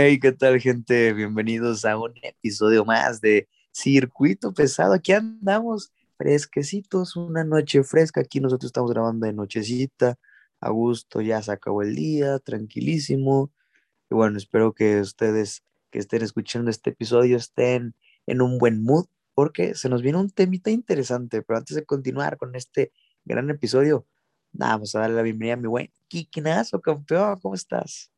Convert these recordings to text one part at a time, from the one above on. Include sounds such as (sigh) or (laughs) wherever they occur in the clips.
Hey, ¿qué tal, gente? Bienvenidos a un episodio más de Circuito Pesado. Aquí andamos fresquecitos, una noche fresca. Aquí nosotros estamos grabando de nochecita, a gusto, ya se acabó el día, tranquilísimo. Y bueno, espero que ustedes que estén escuchando este episodio estén en un buen mood, porque se nos viene un temita interesante. Pero antes de continuar con este gran episodio, vamos a darle la bienvenida a mi buen Kikinazo, campeón. ¿Cómo estás?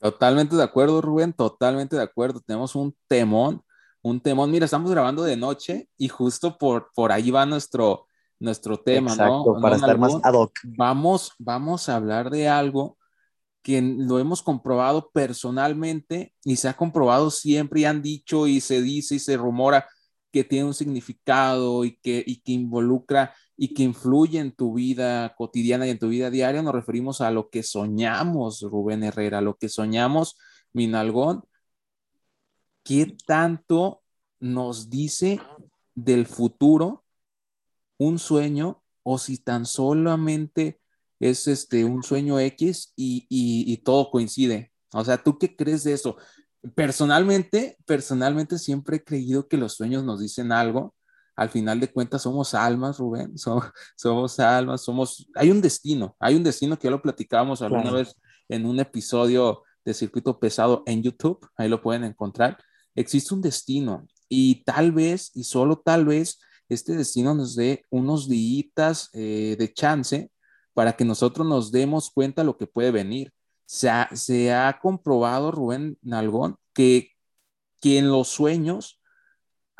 Totalmente de acuerdo, Rubén, totalmente de acuerdo. Tenemos un temón, un temón. Mira, estamos grabando de noche y justo por, por ahí va nuestro, nuestro tema, Exacto, Para estar más ad hoc. Vamos, vamos a hablar de algo que lo hemos comprobado personalmente y se ha comprobado siempre y han dicho y se dice y se rumora que tiene un significado y que, y que involucra y que influye en tu vida cotidiana y en tu vida diaria, nos referimos a lo que soñamos, Rubén Herrera, lo que soñamos, Minalgón. ¿Qué tanto nos dice del futuro un sueño o si tan solamente es este, un sueño X y, y todo coincide? O sea, ¿tú qué crees de eso? Personalmente, personalmente siempre he creído que los sueños nos dicen algo al final de cuentas somos almas, Rubén, (laughs) somos, almas, somos, hay un destino, hay un destino que ya lo platicábamos alguna vez en un episodio de Circuito Pesado en YouTube, ahí lo pueden encontrar, existe un destino y tal vez, y solo tal vez, este destino nos dé unos días eh, de chance para que nosotros nos demos cuenta lo que puede venir. Se ha, se ha comprobado, Rubén Nalgón, que, que en los sueños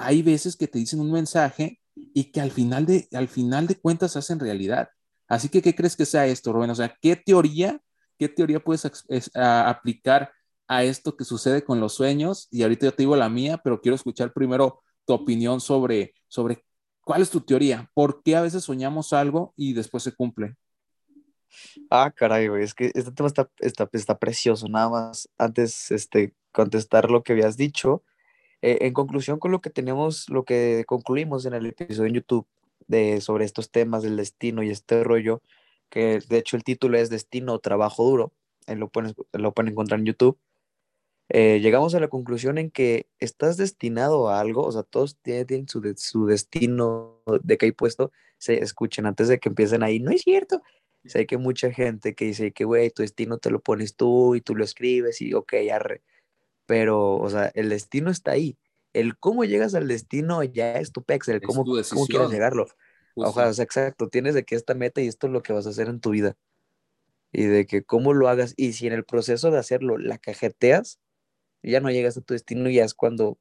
hay veces que te dicen un mensaje y que al final de, al final de cuentas hacen realidad. Así que, ¿qué crees que sea esto, Rubén? O sea, ¿qué teoría, qué teoría puedes aplicar a esto que sucede con los sueños? Y ahorita yo te digo la mía, pero quiero escuchar primero tu opinión sobre, sobre cuál es tu teoría. ¿Por qué a veces soñamos algo y después se cumple? Ah, caray, güey, es que este tema está, está, está precioso. Nada más, antes, este, contestar lo que habías dicho, eh, en conclusión con lo que tenemos, lo que concluimos en el episodio en YouTube de, sobre estos temas del destino y este rollo, que de hecho el título es Destino o Trabajo Duro, lo pueden, lo pueden encontrar en YouTube. Eh, llegamos a la conclusión en que estás destinado a algo, o sea, todos tienen, su, su, destino de que hay puesto, se escuchen antes de que empiecen ahí, no es cierto. Sé que mucha gente que dice que, güey, tu destino te lo pones tú y tú lo escribes y, ok, arre pero, o sea, el destino está ahí. El cómo llegas al destino ya es tu pex, el cómo, cómo quieres llegarlo. Ojalá, o sea, exacto, tienes de que esta meta y esto es lo que vas a hacer en tu vida. Y de que cómo lo hagas. Y si en el proceso de hacerlo la cajeteas, ya no llegas a tu destino y ya es cuando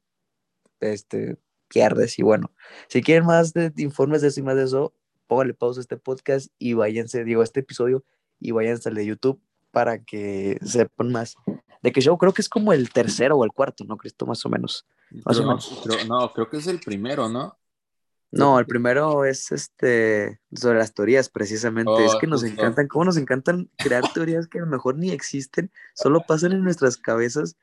este, pierdes. Y bueno, si quieren más de, informes de eso y más de eso, póngale pausa a este podcast y váyanse, digo, a este episodio y váyanse al de YouTube para que sepan más de que yo creo que es como el tercero o el cuarto, ¿no, Cristo? Más o menos. no, Creo, que es el primero, ¿no? No, el primero es este sobre las teorías, precisamente. es que nos encantan, cómo nos encantan crear teorías que a lo mejor ni existen, solo pasan en nuestras cabezas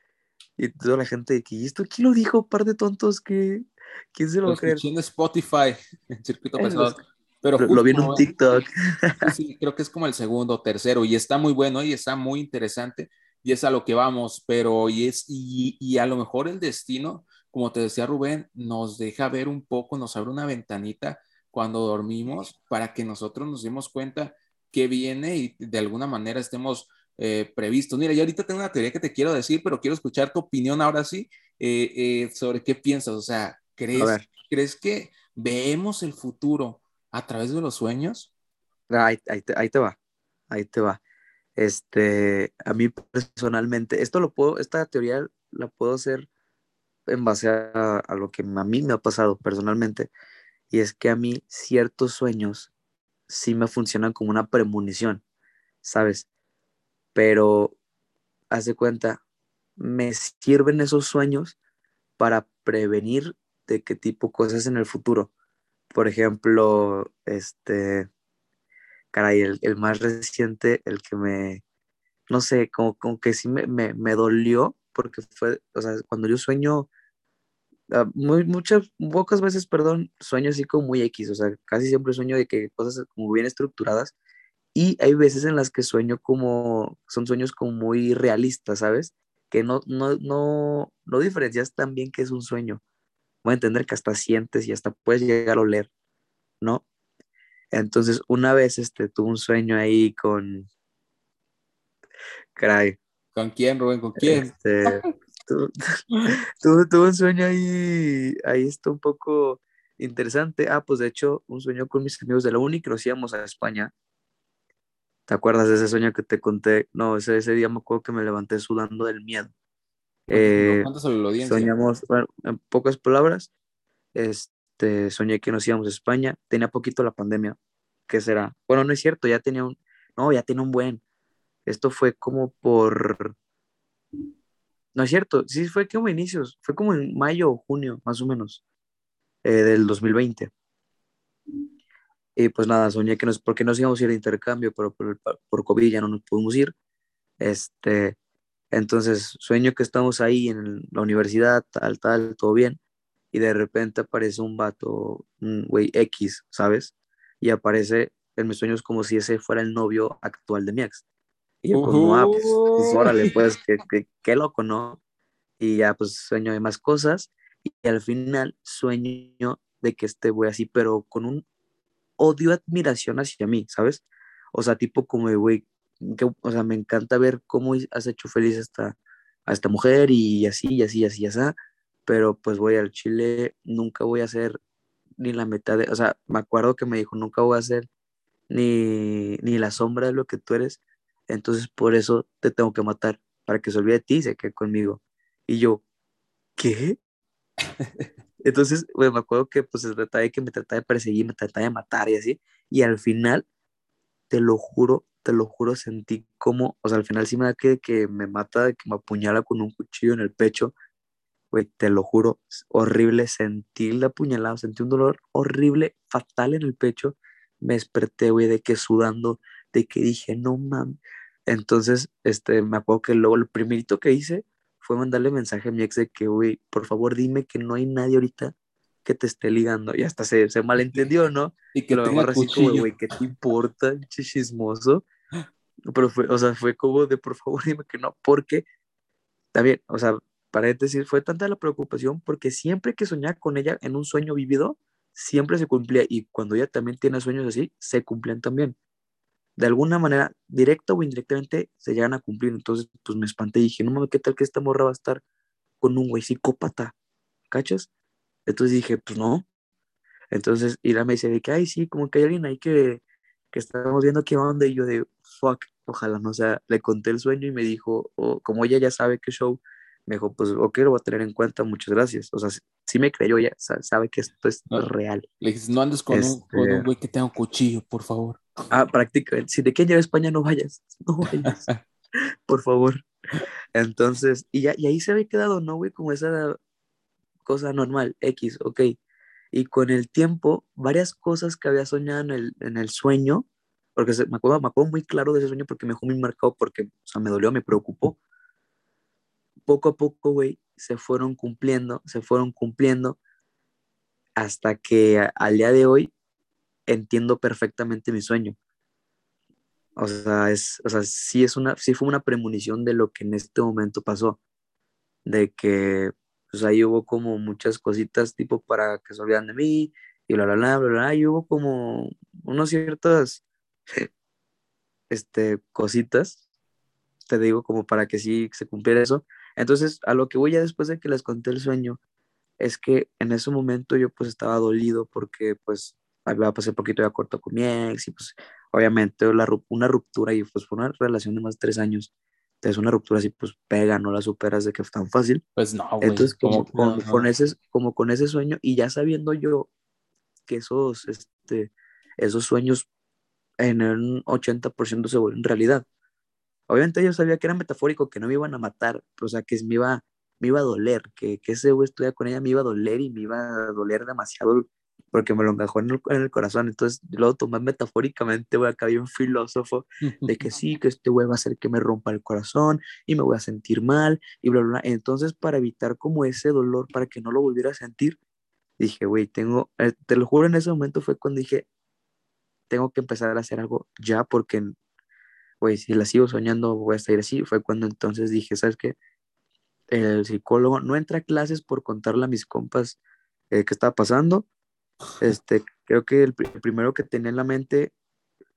y toda la gente que, ¿y esto quién lo dijo? Par de tontos que. ¿Quién se lo va a creer? en Spotify, (laughs) en circuito pesado. Pero lo, vi en un TikTok. (laughs) Sí, creo que es como el segundo o tercero y está muy bueno y está muy interesante y es a lo que vamos, pero y es, y, a lo mejor el destino, como te decía Rubén, nos deja ver un poco, nos abre una ventanita cuando dormimos para que nosotros nos demos cuenta que viene y de alguna manera estemos eh, previstos. Mira, yo ahorita tengo una teoría que te quiero decir, pero quiero escuchar tu opinión ahora sí eh, eh, sobre qué piensas. O sea, ¿crees, ¿crees que vemos el futuro a través de los sueños? Ahí, ahí, ahí te va, ahí te va. Este, a mí personalmente, esto lo puedo, esta teoría la puedo hacer en base a, lo que a mí me ha pasado personalmente, y es que a mí ciertos sueños sí me funcionan como una premonición, ¿sabes? Pero, hace cuenta, me sirven esos sueños para prevenir de qué tipo cosas en el futuro. Por ejemplo, este, caray, el, más reciente, el que me, no sé, como, como que sí me, me, dolió, porque fue, o sea, cuando yo sueño, ah, muy, muchas, pocas veces, perdón, sueño así como muy X, o sea, casi siempre sueño de que cosas como bien estructuradas, y hay veces en las que sueño como, son sueños como muy realistas, ¿sabes? que no, no, no, no diferencias tan bien que es un sueño. Voy a entender que hasta sientes y hasta puedes llegar a oler, ¿no? Entonces, una vez este, tuve un sueño ahí con... Caray. ¿Con quién, Rubén? ¿Con quién? Este, (laughs) tuve, un sueño ahí, ahí está un poco interesante. Ah, pues de hecho, un sueño con mis amigos de la uni que nos íbamos a España. ¿Te acuerdas de ese sueño que te conté? No, ese, ese día me acuerdo que me levanté sudando del miedo. Eh, audiencia? Soñamos, bueno, en pocas palabras, este, soñé que nos íbamos a España. Tenía poquito la pandemia. ¿Qué será? Bueno, no es cierto, ya tenía un, no, ya tenía un buen. Esto fue como por, no es cierto, sí fue como inicios, fue como en mayo o junio, más o menos, eh, del 2020. Y pues nada, soñé que nos, porque nos íbamos a ir de intercambio, pero por, por COVID ya no nos pudimos ir. Este, entonces sueño que estamos ahí en la universidad, tal, tal, todo bien. Y de repente aparece un vato, un güey X, ¿sabes? Y aparece en mis sueños como si ese fuera el novio actual de mi ex. Y yo como, ah, pues, pues órale, pues, (laughs) qué, qué, qué loco, ¿no? Y ya pues sueño de más cosas. Y al final sueño de que este güey así, pero con un odio, admiración hacia mí, ¿sabes? O sea, tipo como de, güey, o sea, me encanta ver cómo has hecho feliz a esta, a esta mujer y así, y así, y así, y así, pero pues voy al Chile, nunca voy a hacer ni la mitad de, o sea, me acuerdo que me dijo, nunca voy a hacer ni, ni la sombra de lo que tú eres, entonces por eso te tengo que matar, para que se olvide de ti y se quede conmigo. Y yo, ¿qué? (laughs) Entonces, me acuerdo que pues se trataba de que me trataba de perseguir, me trataba de matar y así. Y al final, te lo juro, te lo juro, sentí como, o sea, al final sí me da que, que me mata, que me apuñala con un cuchillo en el pecho. Güey, te lo juro, horrible, sentí la apuñalada, sentí un dolor horrible, fatal en el pecho. Me desperté, güey, de que sudando, de que dije, no mames. Entonces, este, me acuerdo que luego lo primerito que hice fue mandarle mensaje a mi ex de que, güey, por favor dime que no hay nadie ahorita que te esté ligando. Y hasta se, se malentendió, ¿no? Y que lo tenga güey, ¿qué te importa, chismoso? (gasps) Pero fue, o sea, fue como de, por favor, dime que no, porque también, o sea, para decir, fue tanta la preocupación porque siempre que soñaba con ella en un sueño vivido, siempre se cumplía. Y cuando ella también tiene sueños así, se cumplían también de alguna manera, directa o indirectamente, se llegan a cumplir. Entonces, pues me espanté y dije, no mames, ¿qué tal que esta morra va a estar con un güey psicópata? ¿Cachas? Entonces dije, pues no. Entonces, Ira me dice de que, ay, sí, como que hay alguien ahí que, que estamos viendo qué onda. Y yo de, fuck, ojalá no. O sea, le conté el sueño y me dijo, oh, como ella ya sabe qué show, me dijo, pues, ok, lo voy a tener en cuenta, muchas gracias. O sea, sí me creyó, ya sabe que esto es real. Le dije, no andes con, un, con un este güey que tenga un cuchillo, por favor. Ah, prácticamente. Si de que lleva España, no vayas. No vayas. (laughs) Por favor. Entonces, y ya, y ahí se había quedado, ¿no, güey? Como esa cosa normal, X, ok. Y con el tiempo, varias cosas que había soñado en el, en el sueño, porque me, acuerdo, me acuerdo muy claro de ese sueño porque me dejó muy marcado, porque, o sea, me dolió, me preocupó. Poco a poco, güey, se fueron cumpliendo, se fueron cumpliendo, hasta que al día de hoy entiendo perfectamente mi sueño. O sea, es, o sea, sí, es una, sí fue una premonición de lo que en este momento pasó. De que pues ahí hubo como muchas cositas tipo para que se olvidan de mí y bla, bla, bla, bla, bla. Y hubo como unas ciertas (laughs) este, cositas, te digo, como para que sí se cumpliera eso. Entonces, a lo que voy ya después de que les conté el sueño, es que en ese momento yo pues estaba dolido porque pues había pasado un poquito de corto con mi ex y pues obviamente la, una ruptura y pues fue una relación de más de tres años. Entonces una ruptura así pues pega, no la superas de que fue tan fácil. Pues no, güey. Entonces como, con, ese, como con ese sueño y ya sabiendo yo que esos, este, esos sueños en un 80% se vuelven realidad. Obviamente yo sabía que era metafórico, que no me iban a matar, o sea, que me iba, me iba a doler, que, que ese güey estuviera con ella me iba a doler y me iba a doler demasiado porque me lo encajó en el, corazón. Entonces lo tomé metafóricamente, güey, acá había un filósofo de que (laughs) sí, que este güey va a hacer que me rompa el corazón y me voy a sentir mal y bla, bla, bla. Entonces, para evitar como ese dolor, para que no lo volviera a sentir, dije, güey, tengo, eh, te lo juro, en ese momento fue cuando dije, tengo que empezar a hacer algo ya porque, güey, si la sigo soñando voy a estar así. Fue cuando entonces dije, ¿sabes qué? el psicólogo no entra a clases por contarle a mis compas eh, qué estaba pasando. Este, creo que el, primero que tenía en la mente,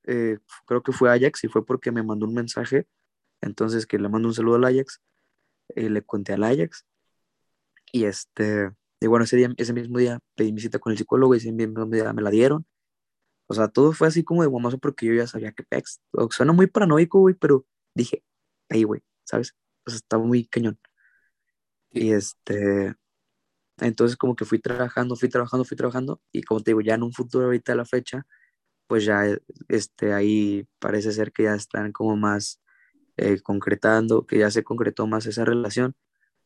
eh, creo que fue Ajax y fue porque me mandó un mensaje. Entonces, que le mando un saludo al Ajax. y le conté al Ajax. Y este, y bueno, ese, día, ese mismo día pedí mi cita con el psicólogo y ese mismo día me la dieron. O sea, todo fue así como de guamazo porque yo ya sabía que pex. Suena muy paranoico, güey, pero dije, ahí, güey, ¿sabes? O sea, estaba muy cañón. Y este, entonces como que fui trabajando, fui trabajando, fui trabajando y como te digo, ya en un futuro ahorita a la fecha, pues ya este, ahí parece ser que ya están como más eh, concretando, que ya se concretó más esa relación.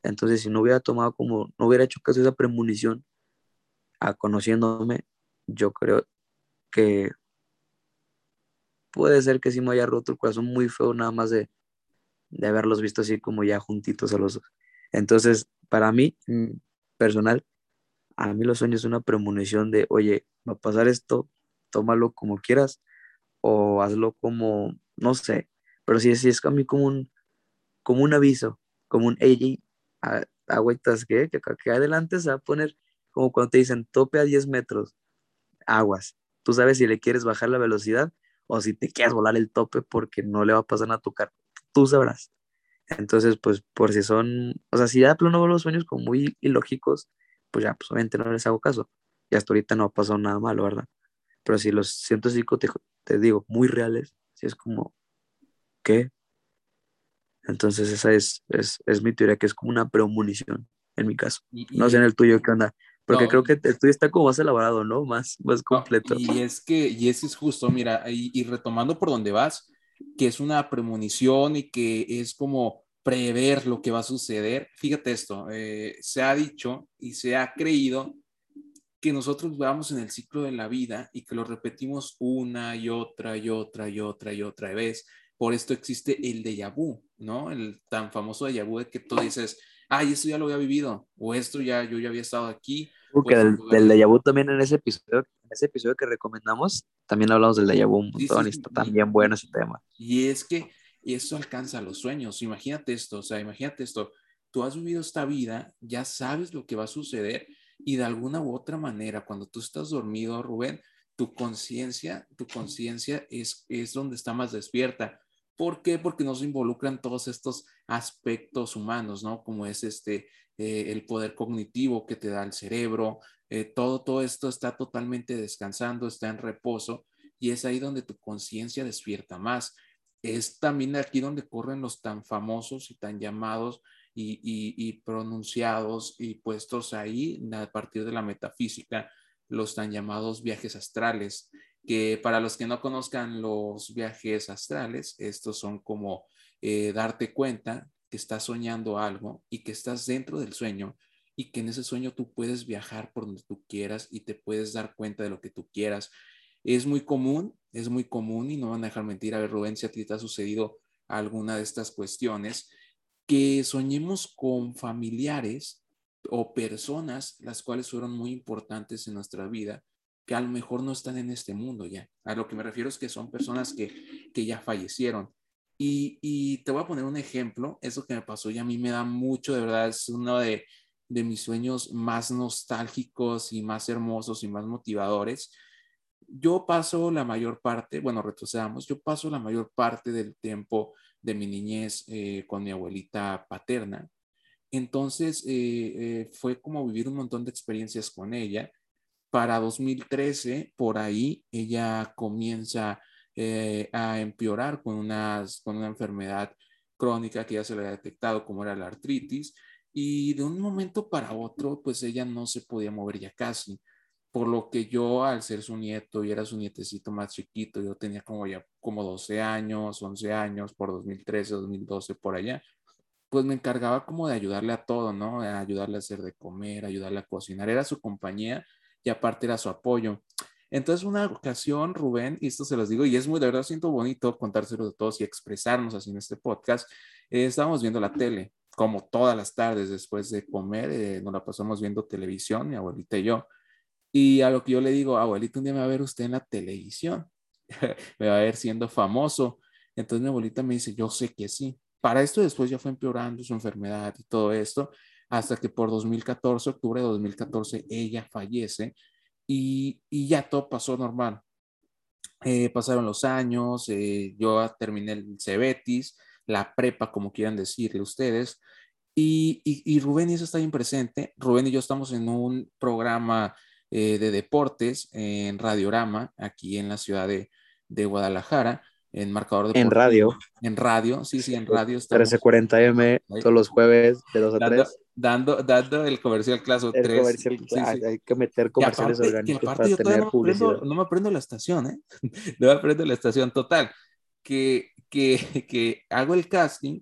Entonces si no hubiera tomado como, no hubiera hecho caso de esa premonición a conociéndome, yo creo que puede ser que sí me haya roto el corazón muy feo nada más de, de haberlos visto así como ya juntitos a los dos. Entonces, para mí, mm, personal, a mí los sueños son una premonición de, oye, va a pasar esto, tómalo como quieras o hazlo como, no sé, pero sí, sí es a mí como un, como un aviso, como un, hey, agüitas, ¿qué? Que, que adelante se va a poner como cuando te dicen tope a 10 metros, aguas. Tú sabes si le quieres bajar la velocidad o si te quieres volar el tope porque no le va a pasar a tu carro. Tú sabrás. Entonces, pues por si son, o sea, si ya de plano veo los sueños como muy ilógicos, pues ya, pues obviamente no les hago caso. Y hasta ahorita no ha pasado nada malo, ¿verdad? Pero si los siento así, te, te digo, muy reales, si es como, ¿qué? Entonces esa es, es, es, mi teoría, que es como una premonición, en mi caso. no sé en el tuyo qué onda. Porque creo que el tuyo está como más elaborado, ¿no? Más, más completo. y es que, y ese es justo, mira, y, y retomando por donde vas, que es una premonición y que es como prever lo que va a suceder. Fíjate esto, eh, se ha dicho y se ha creído que nosotros vamos en el ciclo de la vida y que lo repetimos una y otra y otra y otra y otra vez. Por esto existe el déjà vu, ¿no? El tan famoso déjà vu de que tú dices, ay, esto ya lo había vivido, o esto ya, yo ya había estado aquí. Porque del, del déjà vu también en ese episodio, en ese episodio que recomendamos, también hablamos del déjà vu un montón y está también bueno ese tema. Y es que esto alcanza los sueños. Imagínate esto, o sea, imagínate esto. Tú has vivido esta vida, ya sabes lo que va a suceder y de alguna u otra manera, cuando tú estás dormido, Rubén, tu conciencia, tu conciencia es, es donde está más despierta. ¿Por qué? Porque nos involucran todos estos aspectos humanos, ¿no? Como es este, eh, el poder cognitivo que te da el cerebro, eh, todo, todo esto está totalmente descansando, está en reposo y es ahí donde tu conciencia despierta más. Es también aquí donde corren los tan famosos y tan llamados y, y pronunciados y puestos ahí a partir de la metafísica, los tan llamados viajes astrales, que para los que no conozcan los viajes astrales, estos son como eh, darte cuenta que estás soñando algo y que estás dentro del sueño y que en ese sueño tú puedes viajar por donde tú quieras y te puedes dar cuenta de lo que tú quieras. Es muy común, es muy común y no van a dejar mentir. A ver, Rubén, si a ti te ha sucedido alguna de estas cuestiones, que soñemos con familiares o personas las cuales fueron muy importantes en nuestra vida que a lo mejor no están en este mundo ya. A lo que me refiero es que son personas que, que ya fallecieron. Y, te voy a poner un ejemplo, eso que me pasó y a mí me da mucho, de verdad, es uno de, de mis sueños más nostálgicos y más hermosos y más motivadores. Yo paso la mayor parte, bueno, retrocedamos, yo paso la mayor parte del tiempo de mi niñez eh, con mi abuelita paterna. Entonces, eh, eh, fue como vivir un montón de experiencias con ella para 2013, por ahí, ella comienza eh, a empeorar con, unas, con una enfermedad crónica que ya se le había detectado, como era la artritis, y de un momento para otro, pues ella no se podía mover ya casi, por lo que yo, al ser su nieto y era su nietecito más chiquito, yo tenía como ya como 12 años, 11 años, por 2013, 2012, por allá, pues me encargaba como de ayudarle a todo, ¿no? A ayudarle a hacer de comer, ayudarle a cocinar, era su compañía y aparte era su apoyo. Entonces, una ocasión, Rubén, y esto se los digo, y es muy, de verdad, siento bonito contárselo de todos y expresarnos así en este podcast. Eh, estábamos viendo la tele, como todas las tardes después de comer, eh, nos la pasamos viendo televisión, mi abuelita y yo. Y a lo que yo le digo, abuelita, un día me va a ver usted en la televisión, (laughs) me va a ver siendo famoso. Entonces mi abuelita me dice, yo sé que sí. para esto después ya fue empeorando su enfermedad y todo esto, hasta que por 2014, octubre de 2014, ella fallece y, y ya todo pasó normal. Eh, pasaron los años, eh, yo terminé el Cebetis, la prepa, como quieran decirle ustedes, y, y, Rubén y eso está bien presente. Rubén y yo estamos en un programa eh, de deportes en Radiorama, aquí en la ciudad de, de Guadalajara, en marcador de En radio. En radio, sí, sí, en radio. 1340M todos los jueves de 2 a 3. Dando, dando el comercial clase 3. Comercial, Hay que meter comerciales aparte, orgánicos aparte yo tener no me, aprendo, no me aprendo la estación, ¿eh? (laughs) no me aprendo la estación. Total, que, que, (laughs) que hago el casting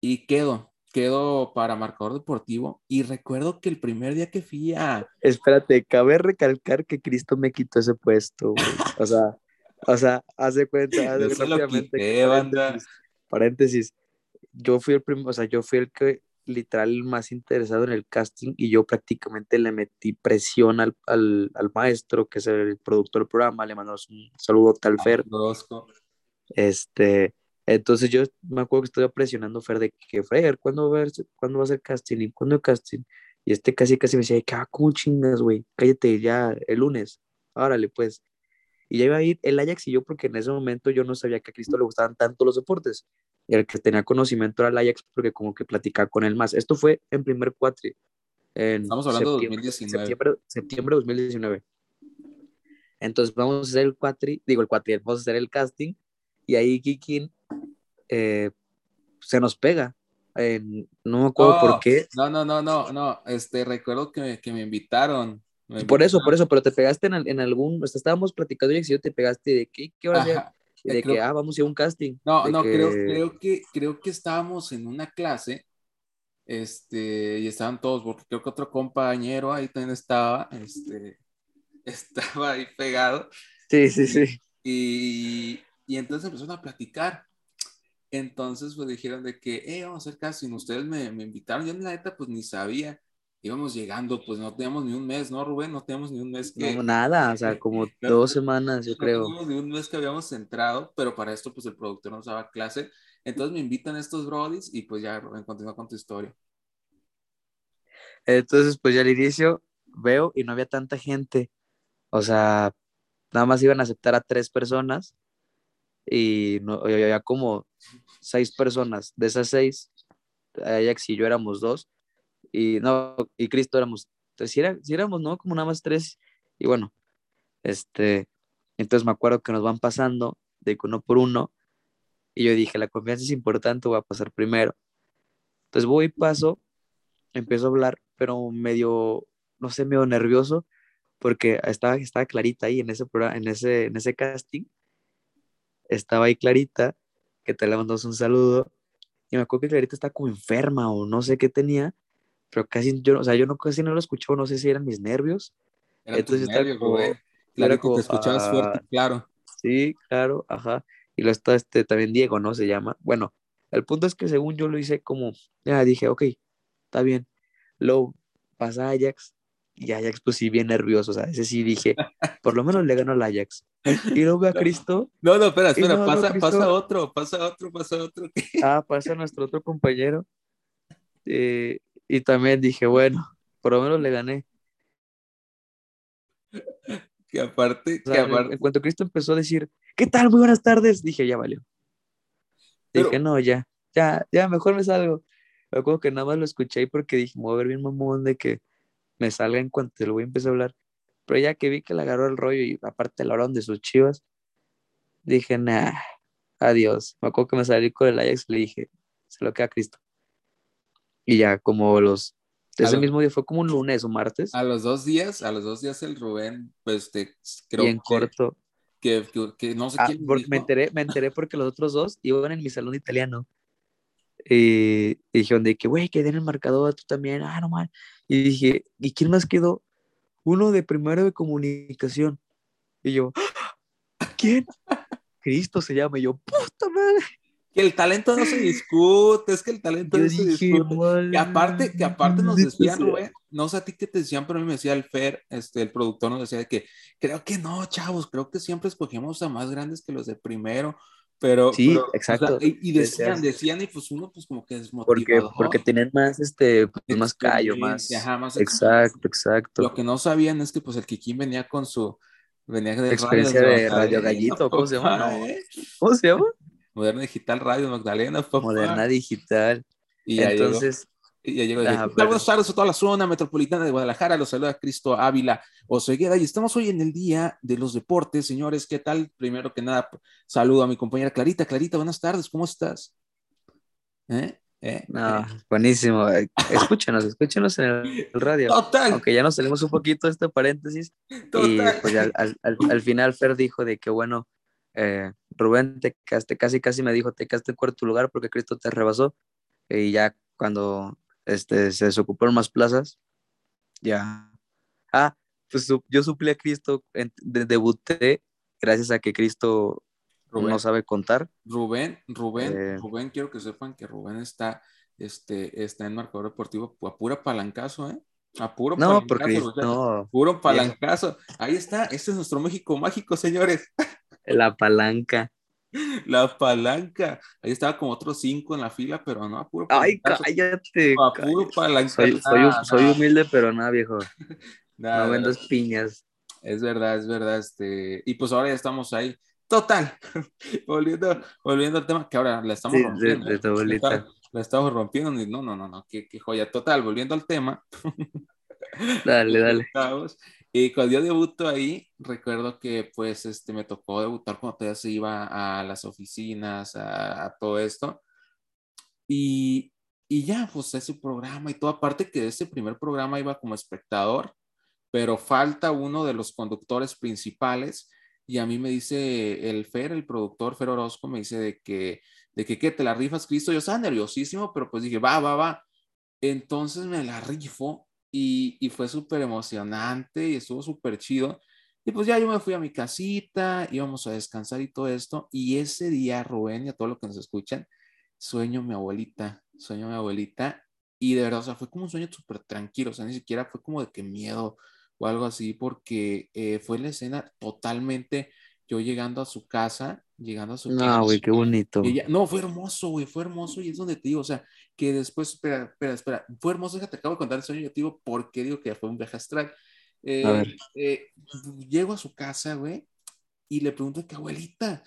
y quedo, quedo para marcador deportivo y recuerdo que el primer día que fui a... Espérate, cabe recalcar que Cristo me quitó ese puesto, güey. O sea... O sea, hace cuenta, (laughs) hace rápidamente. paréntesis, paréntesis, yo fui el primero, o sea, yo fui el que literal más interesado en el casting y yo prácticamente le metí presión al, al, al maestro, que es el productor del programa, le mandamos un saludo tal ah, Fer. Este, entonces yo me acuerdo que estoy presionando Fer de que, Fer, ¿cuándo va a, ¿cuándo va a ser casting? ¿Y cuándo el casting? Y este casi casi me decía, ¿qué ah, ¿cómo chingas, güey? Cállate ya el lunes. Órale, pues. Y ya iba a ir el Ajax y yo, porque en ese momento yo no sabía que a Cristo le gustaban tanto los deportes. Y el que tenía conocimiento era el Ajax porque como que platicaba con él más. Esto fue en primer cuatri. Estamos hablando de 2019. Septiembre, septiembre de 2019. Entonces vamos a hacer el cuatri, digo el cuatri, vamos a hacer el casting y ahí Kikin eh, se nos pega. no me acuerdo por qué. No, no, no, no, no. Este, recuerdo que, que me invitaron por eso, por eso, pero te pegaste en, en algún, o sea, estábamos platicando y yo te pegaste de qué, qué hora de que, ah, vamos a ir a un casting. No, no, creo, creo, que, creo que estábamos en una clase, este, y estaban todos, porque creo que otro compañero ahí también estaba, este, (laughs) estaba ahí pegado. Sí, sí, sí. Y, y entonces empezaron a platicar. Entonces, pues dijeron de que, eh, vamos a hacer casting, ustedes me, me invitaron, yo en la neta, pues ni sabía íbamos llegando, pues no teníamos ni un mes, ¿no, Rubén? No teníamos ni un mes que... No, nada, o sea, como (laughs) dos semanas, yo creo. No teníamos ni un mes que habíamos entrado, pero para esto, pues el productor nos daba clase. Entonces me invitan estos brodis y pues ya, Rubén, continúa con tu historia. Entonces, pues ya al inicio veo y no había tanta gente. O sea, nada más iban a aceptar a tres personas y no, había como seis personas. De esas seis, Ajax y yo éramos dos y no, y Cristo éramos, si, era, si éramos, ¿no? Como nada más tres, y bueno, este, entonces me acuerdo que nos van pasando de uno por uno, y yo dije, la confianza es importante, voy a pasar primero. Entonces voy paso, empiezo a hablar, pero medio, no sé, medio nervioso, porque estaba, estaba Clarita ahí en ese, en ese, en ese casting, estaba ahí Clarita, que te le mandamos un saludo, y me acuerdo que Clarita estaba como enferma o no sé qué tenía, pero casi yo, o sea, yo no casi no lo escuchaba, no sé si eran mis nervios. Entonces nervios, como, claro que te escuchabas fuerte, claro. Sí, claro, ajá. Y lo está este también Diego, ¿no? Se llama. Bueno, el punto es que según yo lo hice como, ya dije, ok, está bien. Luego pasa Ajax y Ajax pues sí bien nervioso, o sea, ese sí dije, (laughs) por lo menos le ganó al Ajax. Y luego a Cristo. No, no, espera, espera, pasa, pasa otro, pasa otro, pasa otro. Ah, pasa nuestro otro compañero. Eh, y también dije, bueno, por lo menos le gané. Que aparte, que aparte... En, cuanto Cristo empezó a decir, ¿qué tal? Muy buenas tardes, dije, ya valió. Dije, no, ya, ya, ya, mejor me salgo. Me acuerdo que nada más lo escuché porque dije, me voy a ver bien mamón de que me salga en cuanto lo voy a empezar a hablar. Pero ya que vi que le agarró el rollo y aparte la hablaron de sus chivas, dije, nah, adiós. Me acuerdo que me salí con el Ajax y le dije, se lo queda a Cristo. Y ya como los, ese mismo día fue como un lunes o martes. A los dos días, a los dos días el Rubén, pues te creo en corto. Que, que, no sé ah, quién. Porque me enteré, me enteré porque los otros dos iban en mi salón italiano. Y, dijeron de que, güey, quedé en el marcador, tú también, ah, no mal. Y dije, ¿y quién más quedó? Uno de primero de comunicación. Y yo, ¿quién? Cristo se llama. Y yo, puta madre que el talento no se discute, es que el talento no se discute. Y aparte, que aparte nos decían, no sé a ti qué te decían, pero a mí me decía el Fer, este, el productor nos decía que creo que no, chavos, creo que siempre escogemos a más grandes que los de primero, Pero, Sí, pero, o sea, exacto. y, y decían, decían, y pues uno, pues como que Porque, desmotivado. porque tienen más, este, pues, más callo, más. ajá, más Exacto, exacto. Lo que no sabían es que pues el Kikín venía con su, venía del Experiencia radio de Radio Gallito, ¿cómo se llama? ¿eh? ¿Cómo se llama? Moderna Digital Radio Magdalena, papá. Moderna Digital. Y ya llegó. Entonces, Y ya llegó. Pero- Buenas tardes a toda la zona metropolitana de Guadalajara. Los saluda Cristo Ávila Oseguera y estamos hoy en el día de los deportes, señores. ¿Qué tal? Primero que nada, saludo a mi compañera Clarita. Clarita, buenas tardes, ¿cómo estás? ¿Eh? ¿Eh? no, buenísimo. Eh, Escúchanos, escúchanos en el, el radio. Total, Aunque ya nos salimos un poquito de este paréntesis. Y total. pues al, al- al final Fer dijo de que bueno, eh, Rubén, te quedaste, casi casi me dijo, te quedaste en cuarto lugar porque Cristo te rebasó. Y ya cuando este, se desocuparon más plazas, ya. Ah, pues yo suplí a Cristo, en- de- debuté gracias a que Cristo Rubén. no sabe contar. Rubén, Rubén, Eh. Rubén, quiero que sepan que Rubén está, este, está en marcador deportivo a pura palancazo, ¿eh? A puro No, palancazo, porque o sea, no, puro palancazo. Ahí está, este es nuestro México mágico, señores. (laughs) la palanca. La palanca. Ahí estaba como otros cinco en la fila, pero no, a puro Ay, cállate. A cállate. puro palancazo. Soy, soy, soy humilde, pero nada, viejo. (laughs) nada, No vendas piñas. Es verdad, es verdad. Este, y pues ahora ya estamos ahí. Total. (laughs) volviendo, volviendo al tema que ahora la estamos Sí, de- rompiendo. de ¿eh? tu La La estamos rompiendo. No, no, no, no. Qué, qué joya. Total, volviendo al tema. Dale, (laughs) dale. Y cuando yo debuto ahí, recuerdo que pues este, me tocó debutar cuando todavía se iba a las oficinas, a, a todo esto. Y, y ya, pues ese programa y todo, aparte que de ese primer programa iba como espectador, pero falta uno de los conductores principales y a mí me dice el Fer, el productor Fer Orozco, me dice de que, de que, ¿qué? ¿Te la rifas, Cristo? Yo estaba nerviosísimo, pero pues dije, va, va, va. Entonces me la rifo y, fue súper emocionante y estuvo súper chido. Y pues ya yo me fui a mi casita, íbamos a descansar y todo esto. Y ese día, Rubén y a todos los que nos escuchan, sueño mi abuelita, sueño mi abuelita. Y de verdad, o sea, fue como un sueño súper tranquilo, o sea, ni siquiera fue como de que miedo o algo así, porque eh, fue la escena totalmente yo llegando a su casa, llegando a su casa. No, güey, qué bonito. Ella- no, fue hermoso, güey, fue hermoso y es donde te digo, o sea, que después, espera, espera, espera, fue hermoso, déjate, acabo de contar el sueño, yo te digo, ¿por qué digo que fue un viaje astral? Eh, A ver. eh, llego a su casa, güey, y le pregunto que abuelita,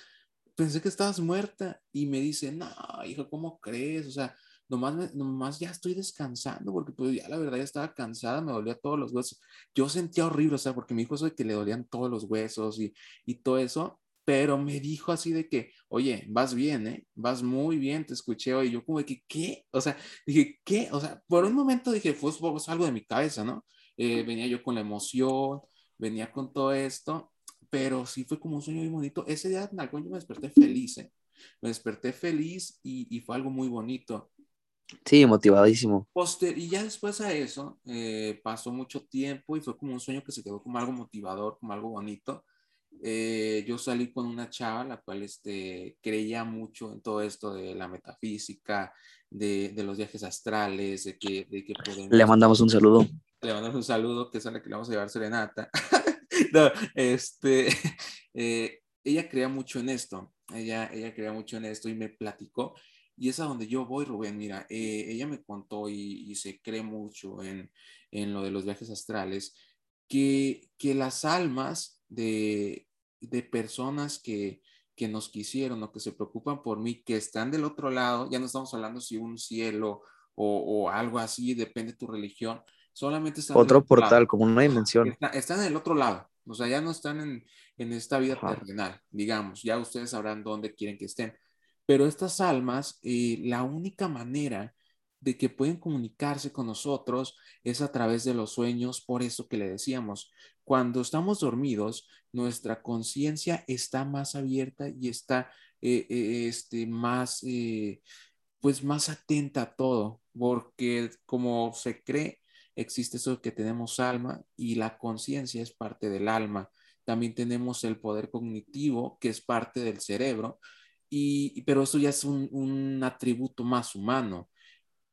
pensé que estabas muerta, y me dice, no, hijo, ¿cómo crees? O sea, nomás, me- nomás ya estoy descansando, porque pues ya la verdad ya estaba cansada, me dolía todos los huesos. Yo sentía horrible, o sea, porque me dijo eso de que le dolían todos los huesos y, y todo eso, pero me dijo así de que, oye, vas bien, ¿eh? Vas muy bien, te escuché hoy. Yo como de que, ¿qué? O sea, dije, ¿qué? O sea, por un momento dije, fue, fue algo de mi cabeza, ¿no? Eh, venía yo con la emoción, venía con todo esto, pero sí fue como un sueño muy bonito. Ese día en algún yo me desperté feliz, ¿eh? Me desperté feliz y, y fue algo muy bonito. Sí, motivadísimo. Poster, y ya después a eso eh, pasó mucho tiempo y fue como un sueño que se quedó como algo motivador, como algo bonito. Eh, yo salí con una chava, la cual este, creía mucho en todo esto de la metafísica, de, de los viajes astrales, de que, de que podemos... Le mandamos un saludo. Le mandamos un saludo, que es a la que le vamos a llevar serenata. (laughs) no, este, (laughs) eh, ella creía mucho en esto, ella, ella creía mucho en esto y me platicó. Y es a donde yo voy, Rubén. Mira, eh, ella me contó y, y, se cree mucho en, en, lo de los viajes astrales, que, que las almas de, de personas que, que, nos quisieron o que se preocupan por mí, que están del otro lado, ya no estamos hablando si un cielo o, o algo así, depende de tu religión, solamente están otro portal, lado. como una dimensión. Está, están en el otro lado, o sea, ya no están en, en esta vida Ajá. terrenal, digamos, ya ustedes sabrán dónde quieren que estén. Pero estas almas, eh, la única manera de que pueden comunicarse con nosotros es a través de los sueños, por eso que le decíamos, cuando estamos dormidos, nuestra conciencia está más abierta y está eh, eh, este, más, pues más atenta a todo, porque como se cree, existe eso que tenemos alma y la conciencia es parte del alma. También tenemos el poder cognitivo, que es parte del cerebro, y, pero eso ya es un, un, atributo más humano.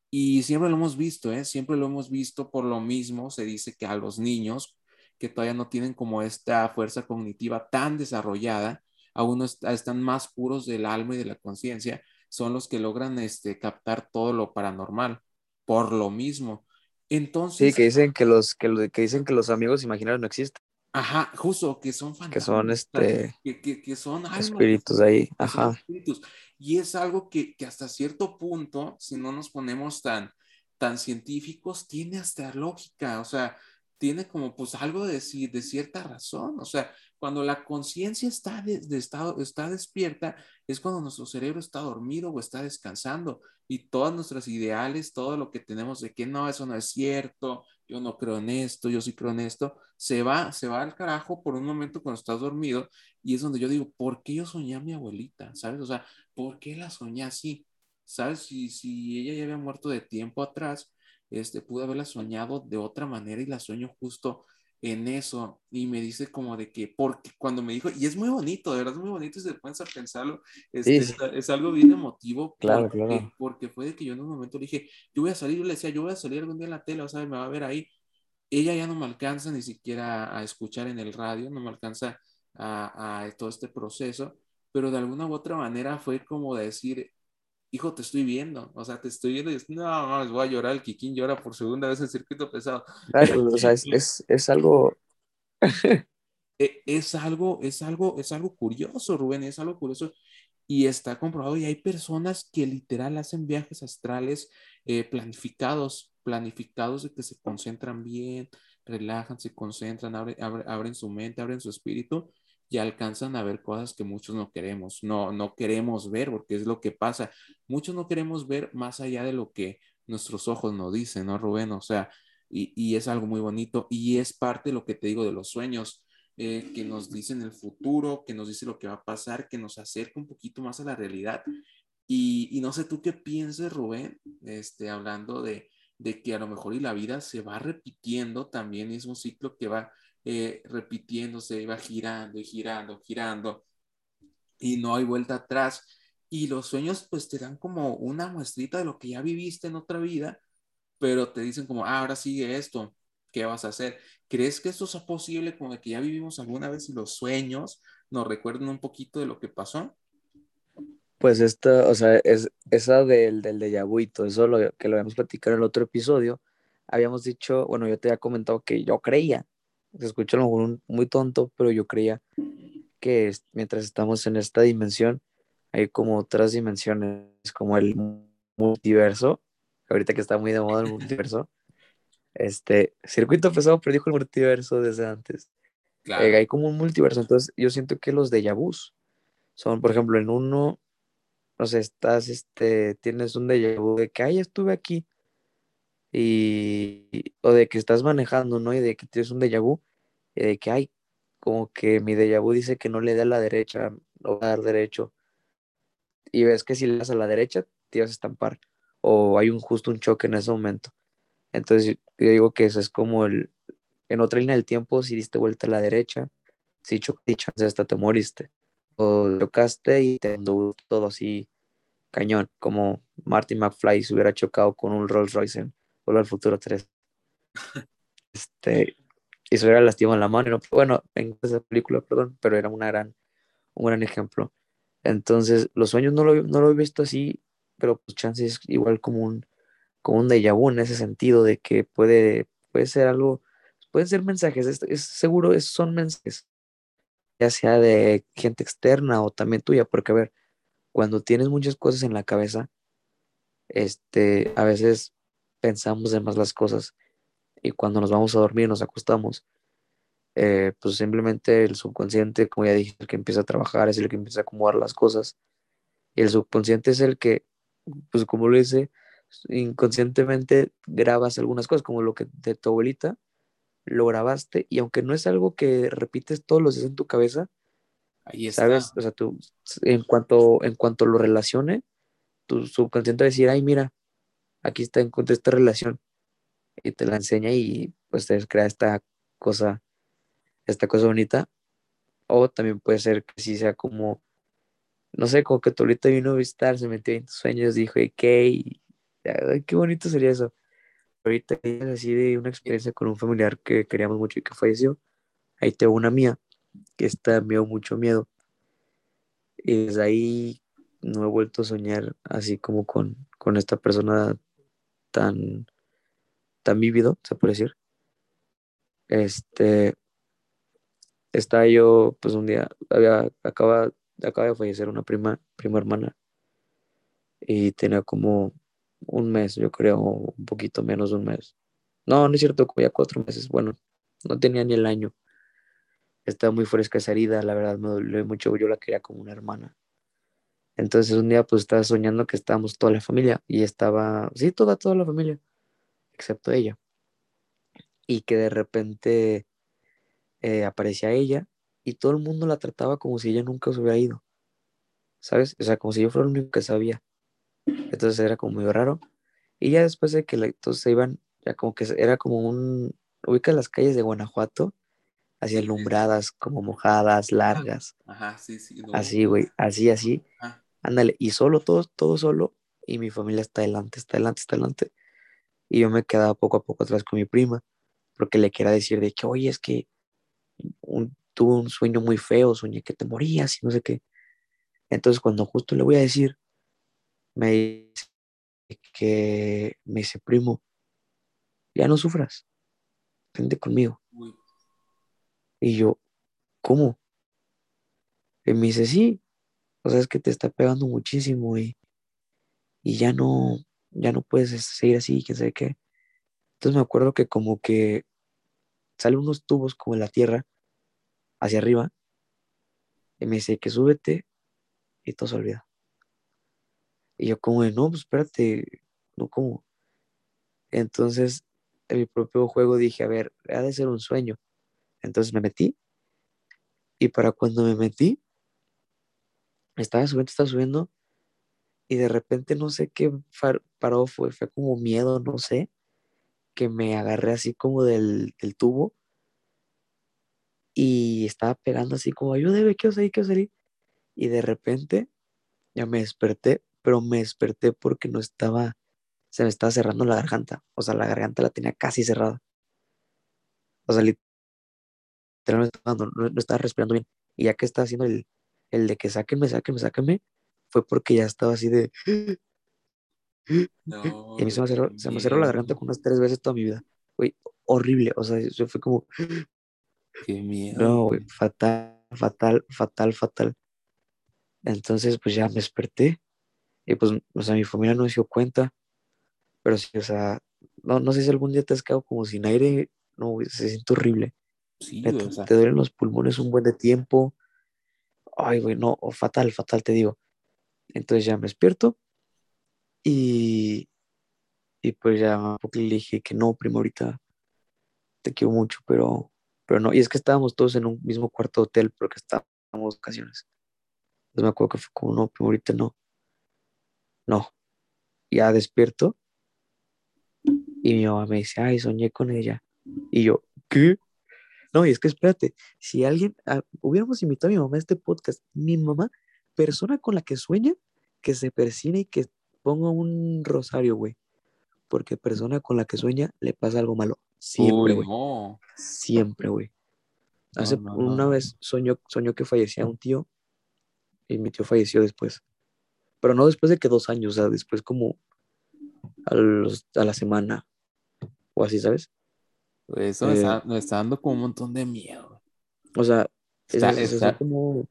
Y siempre lo hemos visto, ¿eh? siempre lo hemos visto por lo mismo, se dice que a los niños que todavía no tienen como esta fuerza cognitiva tan desarrollada, aún están más puros del alma y de la conciencia, son los que logran este, captar todo lo paranormal, por lo mismo. Entonces. Sí, que dicen que los, que, que dicen que los amigos imaginarios no existen. Ajá, justo, que son fantasmas. Que son este. Que, son espíritus ahí, ajá. Espíritus. Y es algo que, que, hasta cierto punto, si no nos ponemos tan, tan científicos, tiene hasta lógica. O sea, tiene como pues algo de, de cierta razón. O sea, cuando la conciencia está, de, estado, está despierta, es cuando nuestro cerebro está dormido o está descansando y todas nuestras ideales, todo lo que tenemos de que no, eso no es cierto, yo no creo en esto, yo sí creo en esto, se va, se va al carajo por un momento cuando estás dormido y es donde yo digo, ¿por qué yo soñé a mi abuelita? ¿Sabes? O sea, ¿por qué la soñé así? ¿Sabes? Si, si ella ya había muerto de tiempo atrás, este, pude haberla soñado de otra manera y la sueño justo en eso y me dice como de que, porque cuando me dijo, y es muy bonito, de verdad es muy bonito y se pones a pensarlo, este, es, algo bien emotivo. Claro, porque, claro. Porque fue de que yo en un momento le dije, yo voy a salir, yo le decía, yo voy a salir algún día en la tele, o sea, me va a ver ahí. Ella ya no me alcanza ni siquiera a escuchar en el radio, no me alcanza a, a todo este proceso, pero de alguna u otra manera fue como decir, hijo, te estoy viendo, o sea, te estoy viendo y es, no, más voy a llorar, el Kikín llora por segunda vez en circuito pesado. o sea, es, es, algo... (laughs) E, es algo, es algo, es algo curioso, Rubén, es algo curioso y está comprobado y hay personas que literal hacen viajes astrales eh, planificados, planificados de que se concentran bien, relajan, se concentran, abren su mente, abren su espíritu y alcanzan a ver cosas que muchos no queremos, no, no queremos ver, porque es lo que pasa. Muchos no queremos ver más allá de lo que nuestros ojos nos dicen, ¿no, Rubén? O sea, y, y es algo muy bonito y es parte de lo que te digo de los sueños, eh, que nos dicen el futuro, que nos dice lo que va a pasar, que nos acerca un poquito más a la realidad. Y, no sé tú qué pienses, Rubén, este, hablando de, de que a lo mejor y la vida se va repitiendo, también es un ciclo que va eh, repitiéndose, va girando y girando, girando, y no hay vuelta atrás. Y los sueños pues te dan como una muestrita de lo que ya viviste en otra vida, pero te dicen como, ah, ahora sigue esto, ¿qué vas a hacer? ¿Crees que esto es posible como de que ya vivimos alguna vez y los sueños nos recuerden un poquito de lo que pasó? Pues esta, o sea, es esa del, del déjà vu eso lo, que lo habíamos platicado en el otro episodio, habíamos dicho, bueno, yo te había comentado que yo creía se escucha a lo mejor muy tonto, pero yo creía que mientras estamos en esta dimensión, hay como otras dimensiones, como el multiverso, ahorita que está muy de moda el multiverso. Este, circuito pesado predijo el multiverso desde antes. Eh, hay como un multiverso, entonces yo siento que los de vus son, por ejemplo, en uno, no sé, estás, este, tienes un déjà vu de que, ay, estuve aquí, y, o de que estás manejando, ¿no? Y de que tienes un déjà vu, y de que hay, como que mi déjà vu dice que no le da a la derecha, no va a dar derecho, y ves que si le das a la derecha, te vas a estampar, o hay un justo un choque en ese momento. Entonces, yo digo que eso es como el, en otra línea del tiempo, si diste vuelta a la derecha, si chocaste, hasta te moriste, o chocaste y te andó todo así cañón, como Martin McFly se hubiera chocado con un Rolls Royce en al Futuro 3. Este, y se hubiera lastimado la mano. bueno, en esa película, perdón, pero era una gran, un gran ejemplo. Entonces, los sueños no lo, no lo he visto así, pero pues chance es igual como un, como un déjà vu en ese sentido de que puede, puede ser algo, pueden ser mensajes, es, seguro es, son mensajes, ya sea de gente externa o también tuya, porque a ver, cuando tienes muchas cosas en la cabeza, este, a veces pensamos en más las cosas y cuando nos vamos a dormir, nos acostamos, eh, pues simplemente el subconsciente, como ya dije, el que empieza a trabajar, es el que empieza a acomodar las cosas. Y el subconsciente es el que, pues como lo dice, inconscientemente grabas algunas cosas, como lo que de tu abuelita, lo grabaste y aunque no es algo que repites todos los días en tu cabeza, Ahí está. ¿sabes? O sea, tú, en cuanto, en cuanto lo relacione, tu subconsciente va a decir, ay, mira, aquí está, encontré esta relación y te la enseña y pues te crea esta cosa, esta cosa bonita. O también puede ser que sí sea como, no sé, como que tu ahorita vino a visitar, se metió en tus sueños, dijo, ¿qué? qué bonito sería eso. Ahorita es así de una experiencia con un familiar que queríamos mucho y que falleció. Ahí tengo una mía que está, me dio mucho miedo. Y desde ahí no he vuelto a soñar así como con, con esta persona tan, tan vívido, se puede decir. Este, estaba yo, pues un día, había, acaba, acaba de fallecer una prima, prima hermana, y tenía como un mes, yo creo, un poquito menos de un mes. No, no es cierto, como ya cuatro meses, bueno, no tenía ni el año. Estaba muy fresca esa herida, la verdad me dolió mucho, yo la quería como una hermana. Entonces un día pues estaba soñando que estábamos toda la familia y estaba, sí, toda, toda la familia, excepto ella. Y que de repente eh, aparecía ella y todo el mundo la trataba como si ella nunca se hubiera ido, ¿sabes? O sea, como si yo fuera el único que sabía. Entonces era como muy raro. Y ya después de que la, todos se iban, ya como que era como un, ubica las calles de Guanajuato, así alumbradas, como mojadas, largas. Ajá, sí, sí. Así, güey, así, así. Ándale, y solo, todo, todo solo, y mi familia está adelante, está adelante, está adelante. Y yo me quedaba poco a poco atrás con mi prima, porque le quería decir de que, oye, es que un, tuve un sueño muy feo, soñé que te morías y no sé qué. Entonces, cuando justo le voy a decir, me dice que me dice, primo, ya no sufras, vente conmigo. Y yo, ¿cómo? Y me dice, sí, o sea, es que te está pegando muchísimo y, y ya no, ya no puedes seguir así, que sé qué. Entonces me acuerdo que como que salen unos tubos como en la tierra hacia arriba y me dice que súbete y todo se olvida. Y yo como de, no, pues espérate, no como. Entonces, en mi propio juego dije, a ver, ha de ser un sueño. Entonces me metí y para cuando me metí, estaba subiendo, estaba subiendo y de repente no sé qué paró, fue, fue como miedo, no sé, que me agarré así como del, del tubo y estaba pegando así como, ayúdeme, quiero salir, quiero salir. Y de repente ya me desperté, pero me desperté porque no estaba, se me estaba cerrando la garganta, o sea, la garganta la tenía casi cerrada. O sea, literalmente no, no estaba respirando bien. Y ya que estaba haciendo el, el de que sáquenme, sáquenme, sáquenme, fue porque ya estaba así de... No, y a mí se me, cerró, se me cerró la garganta con unas tres veces toda mi vida. Fue horrible, o sea, eso fue como... Qué miedo. No, güey, fatal, fatal, fatal, fatal. Entonces, pues ya me desperté y pues, o sea, mi familia no se dio cuenta, pero sí, o sea, no, no sé si algún día te has quedado como sin aire, no, güey, se siente horrible. Sí, Neta, o sea, Te duelen los pulmones un buen de tiempo. Ay, güey, no, fatal, fatal, te digo. Entonces ya me despierto y, y pues ya le dije que no, primo, ahorita te quiero mucho, pero, pero no. Y es que estábamos todos en un mismo cuarto de hotel porque estábamos vacaciones. Entonces me acuerdo que fue como, no, primo, ahorita no. No. Ya despierto y mi mamá me dice, ay, soñé con ella. Y yo, ¿qué? No, y es que espérate, si alguien, ah, hubiéramos invitado a mi mamá a este podcast, mi mamá, persona con la que sueña, que se persine y que ponga un rosario, güey. Porque persona con la que sueña le pasa algo malo. Siempre, güey. no. Siempre, güey. Hace no, una vez soñó, soñó que fallecía un tío y mi tío falleció después. Pero no después de que dos años, o sea, después como a, los- a la semana o así, ¿sabes? Eso me Eh, está, me está dando como un montón de miedo. o sea, Está, como...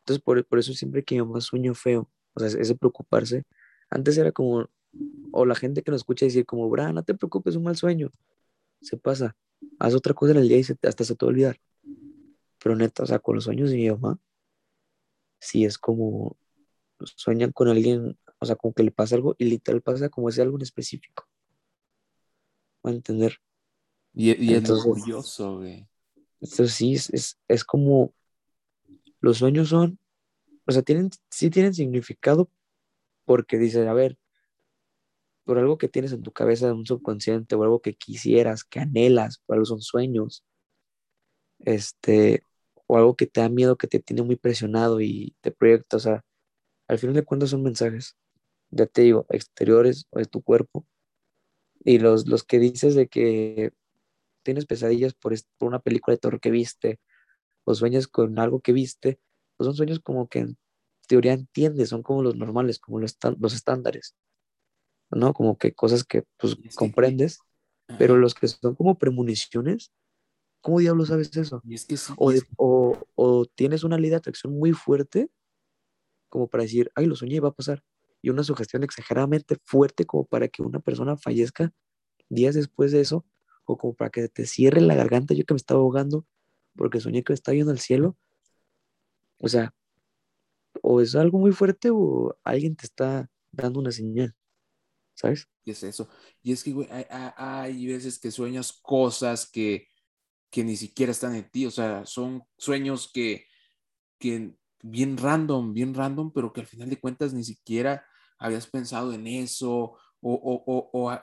Entonces, por, por eso siempre que mi mamá sueño feo, o sea, ese preocuparse. Antes era como, o la gente que nos escucha decir como, Bra, no te preocupes, un mal sueño, se pasa, haz otra cosa en el día y se hasta se te va a olvidar. Pero neta, o sea, con los sueños de mi mamá, sí es como, sueñan con alguien, o sea, como que le pasa algo y literal pasa como ese algo en específico. ¿Va a entender? Y, y es Entonces, curioso, güey. entonces sí, es, es, es como, los sueños son, o sea, tienen, sí tienen significado porque dices, a ver, por algo que tienes en tu cabeza, un subconsciente, o algo que quisieras, que anhelas, por algo son sueños, este, o algo que te da miedo, que te tiene muy presionado y te proyecta, o sea, al final de cuentas son mensajes, ya te digo, exteriores o de tu cuerpo, y los, los que dices de que tienes pesadillas por, por una película de terror que viste, o sueñas con algo que viste, pues son sueños como que teoría entiendes, son como los normales, como los, los estándares, ¿no? Como que cosas que pues comprendes, pero los que son como premoniciones, ¿cómo diablos sabes eso? Y es que sí, o, o, o, tienes una ley de atracción muy fuerte, como para decir, ay, lo soñé, va a pasar. Y una sugestión exageradamente fuerte como para que una persona fallezca días después de eso, como para que te cierre la garganta, yo que me estaba ahogando porque soñé que estaba yendo al cielo. O sea, o es algo muy fuerte o alguien te está dando una señal, ¿sabes? ¿Qué es eso? Y es que, hay, hay, veces que sueñas cosas que, que ni siquiera están en ti, o sea, son sueños que, que bien random, bien random, pero que al final de cuentas ni siquiera habías pensado en eso, o, o, o, o hay,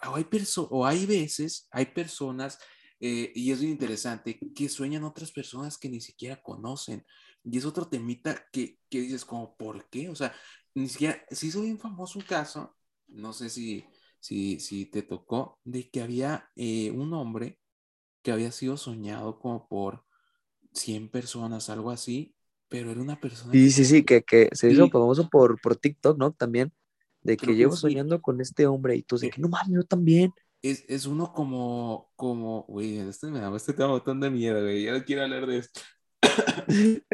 o hay veces, hay personas, eh, y es muy interesante, que sueñan otras personas que ni siquiera conocen. Y es otro temita que, que dices como, ¿por qué? O sea, ni siquiera, se hizo bien famoso un caso, no sé si, si, si te tocó, de que había eh, un hombre que había sido soñado como por 100 personas, algo así, pero era una persona... Sí, sí, sí, que, que se hizo famoso por, por TikTok, ¿no? También, de que, llevo soñando con este hombre y tú de eh, que no mames, yo también. Es, es uno como, como, güey, este me da, este te da un montón de miedo, güey, ya no quiero hablar de esto. (laughs)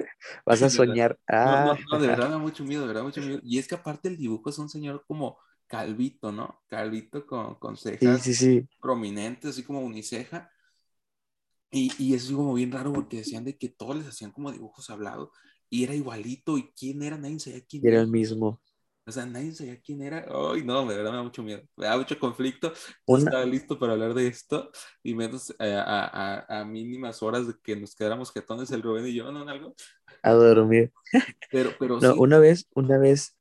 Vas a (laughs) soñar. Ah. No, no, de verdad (laughs) da mucho miedo, de verdad mucho miedo. Y es que aparte el dibujo es un señor como calvito, ¿no? Calvito con, con cejas sí, sí, sí. prominentes, así como uniceja. Y, y eso es como bien raro porque decían de que todos les hacían como dibujos hablados y era igualito. ¿Y quién era? Nadie sabía quién era. Era el mismo. O sea, nadie sabía quién era. Ay, no, de verdad me da mucho miedo. Me da mucho conflicto. No estaba listo para hablar de esto. Y menos eh, a, a, a, mínimas horas de que nos quedáramos jetones el Rubén y yo, ¿no? Algo. A dormir. (laughs) Pero, pero no, sí. una vez, una vez,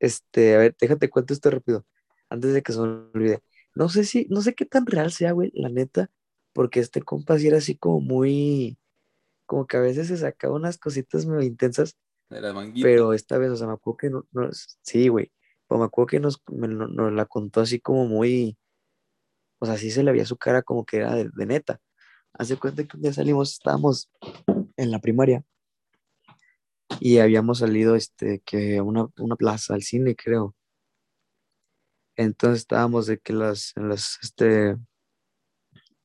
este, a ver, déjate cuento esto rápido. Antes de que se me olvide. No sé si, no sé qué tan real sea, güey, la neta. Porque este compa sí era así como muy, como que a veces se sacaba unas cositas muy intensas pero esta vez, o sea, me acuerdo que no, no sí, güey, pero me acuerdo que nos, nos, la contó así como muy, o sea, sí se le veía su cara como que era de, neta. Hace cuenta que un día salimos, estábamos en la primaria y habíamos salido, este, que a una, una plaza, al cine, creo. Entonces estábamos de que las, en las, este,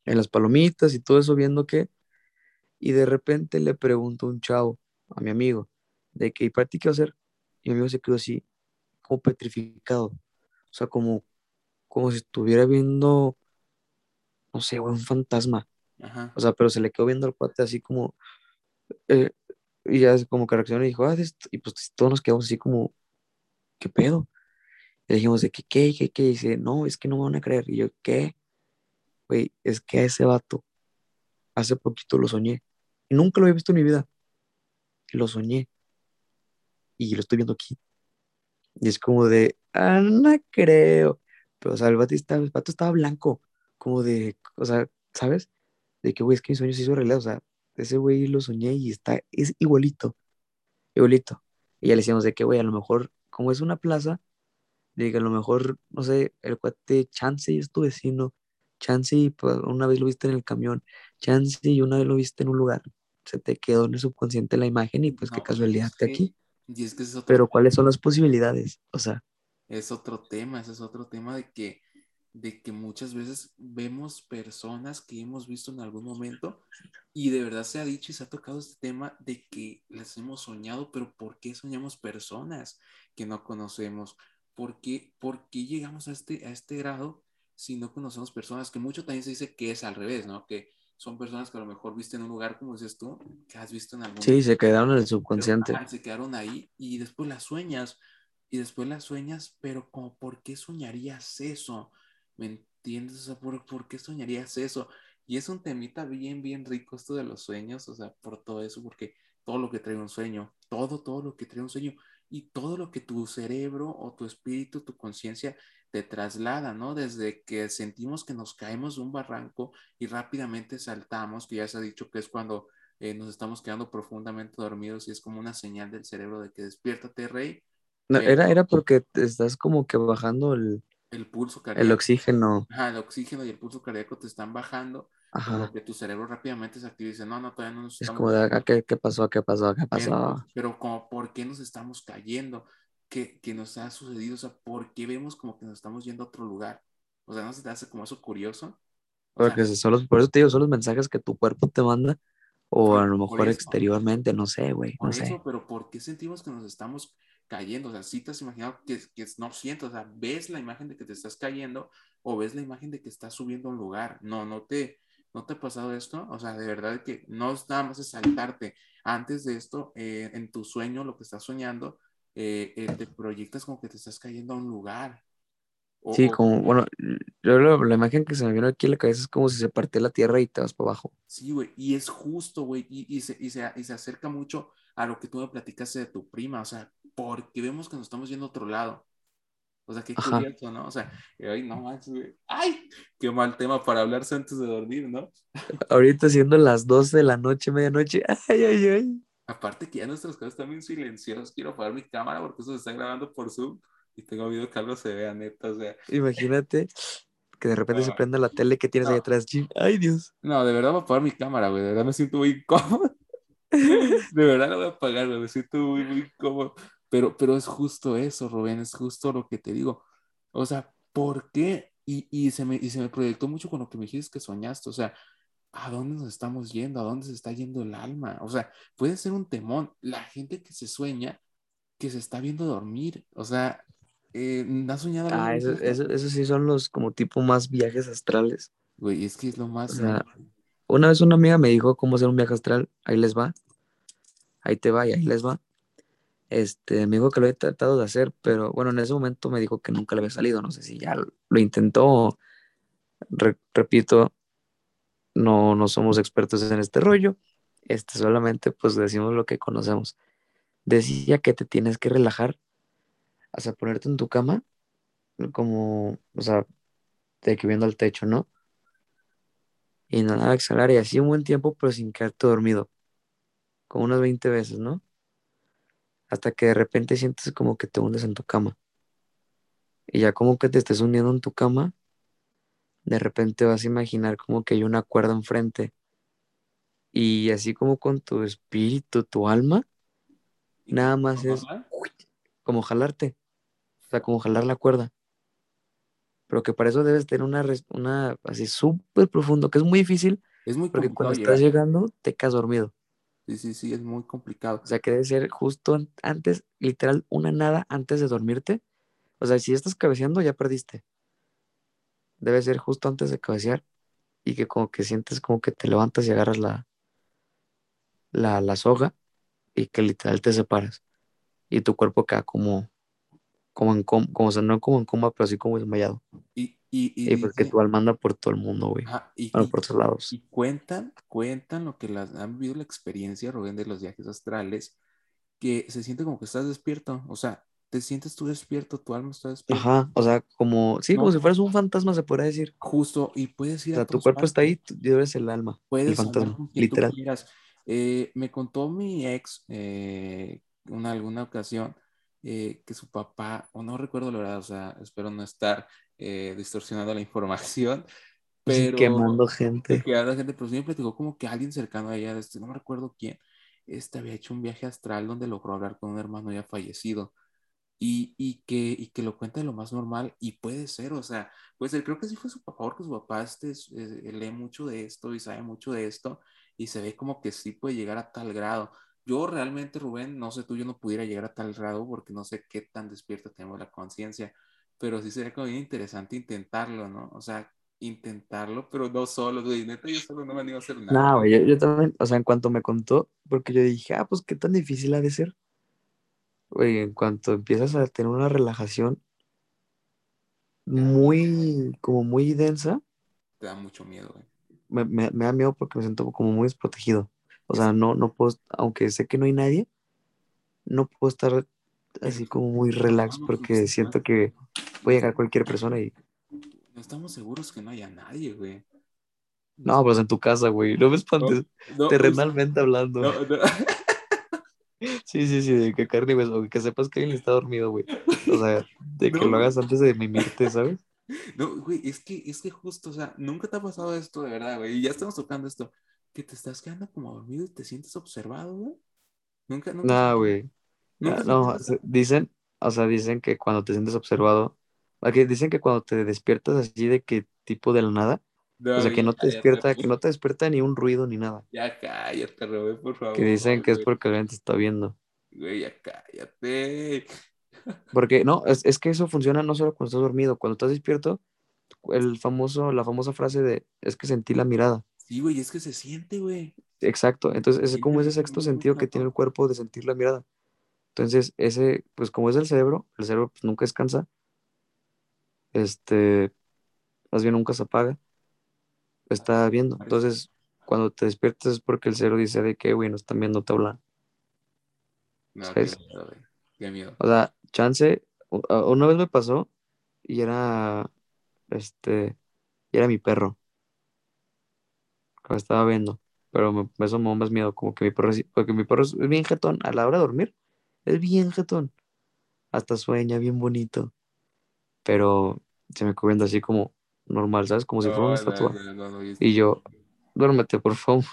en las palomitas y todo eso viendo que, y de repente le pregunto a un chavo, a mi amigo, de que, ¿y para ti qué va a hacer? Y mi amigo se quedó así, como petrificado. O sea, como, como si estuviera viendo, no sé, un fantasma. O sea, pero se le quedó viendo al cuate así como, eh, y ya como que reaccionó y dijo, ah, y pues todos nos quedamos así como, ¿qué pedo? Y le dijimos, ¿de qué, qué, qué, qué? Y dice, no, es que no me van a creer. Y yo, ¿qué? Güey, es que a ese vato, hace poquito lo soñé. Y nunca lo había visto en mi vida. Lo soñé y lo estoy viendo aquí. Y es como de, ah, no creo. Pero, o sea, el vato, estaba, el estaba blanco, como de, o sea, ¿sabes? De que, güey, es que mi sueño se hizo realidad, o sea, ese güey lo soñé y está, es igualito, igualito. Y ya le decíamos de que, güey, a lo mejor, como es una plaza, de que a lo mejor, no sé, el cuate Chance es tu vecino, Chance y pues, una vez lo viste en el camión, Chance y una vez lo viste en un lugar, se te quedó en el subconsciente la imagen y pues qué casualidad que aquí. Pero ¿cuáles son las posibilidades? O sea. Es otro tema, ese es otro tema de que, de que muchas veces vemos personas que hemos visto en algún momento y de verdad se ha dicho y se ha tocado este tema de que las hemos soñado, pero ¿por qué soñamos personas que no conocemos? ¿Por qué, por qué llegamos a este, a este grado si no conocemos personas? Que mucho también se dice que es al revés, ¿no? Que son personas que a lo mejor viste en un lugar, como dices tú, que has visto en algún Sí, se quedaron en el subconsciente. se quedaron ahí y después las sueñas, y después las sueñas, pero como, ¿por qué soñarías eso? ¿Me entiendes? O sea, ¿por, ¿por qué soñarías eso? Y es un temita bien, bien rico esto de los sueños, o sea, por todo eso, porque todo lo que trae un sueño, todo, todo lo que trae un sueño, y todo lo que tu cerebro o tu espíritu, tu conciencia te traslada, ¿no? Desde que sentimos que nos caemos de un barranco y rápidamente saltamos, que ya se ha dicho que es cuando eh, nos estamos quedando profundamente dormidos y es como una señal del cerebro de que despiértate, rey. No, era, era porque estás como que bajando el, el pulso cardíaco. El oxígeno. Ajá, el oxígeno y el pulso cardíaco te están bajando Ajá. que tu cerebro rápidamente se activa y dice, no, no, todavía no nos Es como de. "Ah, ¿qué, qué pasó? ¿Qué pasó? ¿Qué Pero, pasó? pero como, ¿por qué nos estamos cayendo? ¿Qué, qué nos ha sucedido? O sea, ¿por qué vemos como que nos estamos yendo a otro lugar? O sea, ¿no se te hace como eso curioso? O sea, Porque son los, por eso te digo, son los mensajes que tu cuerpo te manda, o a lo mejor eso, exteriormente, no sé, güey, no sé. pero ¿por qué sentimos que nos estamos cayendo? O sea, si te has imaginado que, que no siento, o sea, ves la imagen de que te estás cayendo o ves la imagen de que estás subiendo a un lugar. No, no te, ¿no te ha pasado esto? O sea, de verdad que no es nada más de saltarte. Antes de esto, eh, en tu sueño, lo que estás soñando, eh, eh, te proyectas como que te estás cayendo a un lugar. O, Sí, como, bueno, yo la imagen que se me vino aquí en la cabeza es como si se partiera la tierra y te vas para abajo. sí, güey, y es justo, güey, y, y, se, y, se, y se acerca mucho a lo que tú me platicaste de tu prima, o sea, porque vemos que nos estamos yendo a otro lado. O sea, qué Ajá. curioso, ¿no? O sea, ay, no manches, güey. ¡Ay! Qué mal tema para hablarse antes de dormir, ¿no? (laughs) Ahorita siendo las 12 de la noche, medianoche, ay, ay, ay. Aparte que ya nuestros casos están bien silenciosos. Quiero apagar mi cámara porque eso se está grabando por Zoom y tengo miedo que algo se vea, neta. O sea, Imagínate que de repente se no, prenda la tele que tienes ahí no, atrás. chin, Ay, Dios. no, de verdad voy a apagar mi cámara, güey. De verdad me siento muy incómodo. (laughs) De verdad la voy a apagar, güey. Me siento muy, muy incómodo. Pero, pero es justo eso, Rubén. Es justo lo que te digo. O sea, ¿por qué? Y, y, se me, y se me proyectó mucho con lo que me dijiste que soñaste. O sea, ¿a dónde nos estamos yendo? ¿A dónde se está yendo el alma? O sea, puede ser un temón. La gente que se sueña, que se está viendo dormir. O sea, eh, ¿has soñado Ah, eso, eso, eso sí son los como tipo más viajes astrales. Güey, es que es lo O más... sea, una vez una amiga me dijo cómo hacer un viaje astral. Ahí les va. Ahí te va y ahí les va. Este, me dijo que lo he tratado de hacer, pero bueno, en ese momento me dijo que nunca le había salido. No sé si ya lo, lo intentó. Re- repito, no, no somos expertos en este rollo. Este, solamente pues decimos lo que conocemos. Decía que te tienes que relajar, hasta ponerte en tu cama, como, o sea, de que viendo al techo, ¿no? Y nada, exhalar y así un buen tiempo, pero sin quedarte dormido, como unas 20 veces, ¿no? Hasta que de repente sientes como que te hundes en tu cama. Y ya como que te estés hundiendo en tu cama, de repente vas a imaginar como que hay una cuerda enfrente. Y así como con tu espíritu, tu alma, nada más es como jalarte, o sea, como jalar la cuerda. Pero que para eso debes tener una, una así súper profundo, que es muy difícil, Es muy porque cuando estás llegando te quedas dormido. Sí, sí, sí, es muy complicado. O sea, que debe ser justo an- antes, literal, una nada antes de dormirte. O sea, si estás cabeceando, ya perdiste. Debe ser justo antes de cabecear y que como que sientes como que te levantas y agarras la, la, la soga y que literal te separas. Y tu cuerpo queda como, como en coma, como, o sea, no como en coma, pero así como desmayado. Y, y, y Y porque dice, tu alma anda por todo el mundo, güey. ajá, y, Bueno, y- por todos lados. y cuentan, cuentan lo que las, han vivido la experiencia, Rubén, de los viajes astrales, que se siente como que estás despierto, o sea, te sientes tú despierto, tu alma está despierta, Ajá, o sea, como, sí, como si fueras un fantasma, se podría decir. Justo, y puedes O ir a sea, tu todas cuerpo está ahí, tú eres el alma, el puedes hablar fantasma, con quien tú literal. quieras. Eh, me contó mi ex eh, una alguna ocasión eh, que su papá, o no recuerdo la verdad, o sea, espero no estar eh, distorsionando la información, (laughs) pero Quemando gente. que a la gente, pero me platicó como que alguien cercano a ella, este, no me recuerdo quién, este había hecho un viaje astral donde logró hablar con un hermano ya fallecido y, y que, y que lo cuenta de lo más normal y puede ser, o sea, puede ser, creo que sí fue su papá, porque su papá este, es- eh, lee mucho de esto y sabe mucho de esto y se ve como que sí puede llegar a tal grado. Yo realmente, Rubén, no sé tú, yo no pudiera llegar a tal grado porque no sé qué tan despierta tenemos la conciencia, pero sí sería como bien interesante intentarlo, ¿no? O sea, intentarlo, pero no solo, güey, neta, yo solo no me animo a hacer nada. No, güey, yo, yo también, o sea, en cuanto me contó, porque yo dije, ah, pues qué tan difícil ha de ser. En cuanto empiezas a tener una relajación muy, como muy densa, Te da mucho miedo, güey. me, me- me da miedo porque me siento como muy desprotegido. O sea, Es- no, no puedo, aunque sé que no hay nadie, no puedo estar así como muy relax No, no, porque no, siento que puede llegar cualquier persona y... No estamos seguros que no haya nadie, güey. No, pues en tu casa, güey, no me espantes, no, terrenalmente hablando. no, no. (laughs) Sí, sí, sí, de que carne y que sepas que alguien está dormido, güey. O sea, de que No, lo hagas antes de mimirte, ¿sabes? No, güey, es que, es que justo, o sea, nunca te ha pasado esto de verdad, güey. Y ya estamos tocando esto. Que te estás quedando como dormido y te sientes observado, güey. Nunca, nunca. No, güey. nunca No, eso? se- dicen, o sea, dicen que cuando te sientes observado, aquí dicen que cuando te despiertas así de que tipo de la nada, No, o sea, que no te despierta, que no te despierta ni un ruido ni nada, Ya cállate, Rubén, por favor. que dicen que es porque alguien te está viendo. Güey, ya cállate. (laughs) Porque no, es, es que eso funciona no solo cuando estás dormido, cuando estás despierto, el famoso, la famosa frase de es que sentí la mirada. Sí, güey, es que se siente, güey. Exacto, entonces es Sí, como se ese sexto sentido que tiene el cuerpo de sentir la mirada. Entonces, ese, pues como es el cerebro, el cerebro pues, nunca descansa, este, más bien nunca se apaga, está viendo. Entonces, cuando te despiertas es porque el cerebro dice de que, güey, no están viendo, te hablan. No, qué ¿Sabes? miedo. Qué miedo. O sea, chance, una vez me pasó y era, este, y era mi perro, que me estaba viendo, pero me, me da más miedo, como que mi perro, porque mi perro es bien jetón, a la hora de dormir, es bien jetón, hasta sueña bien bonito, pero se me quedó viendo así como normal, ¿sabes? Como si fuera una estatua. y Y yo, duérmete, por favor.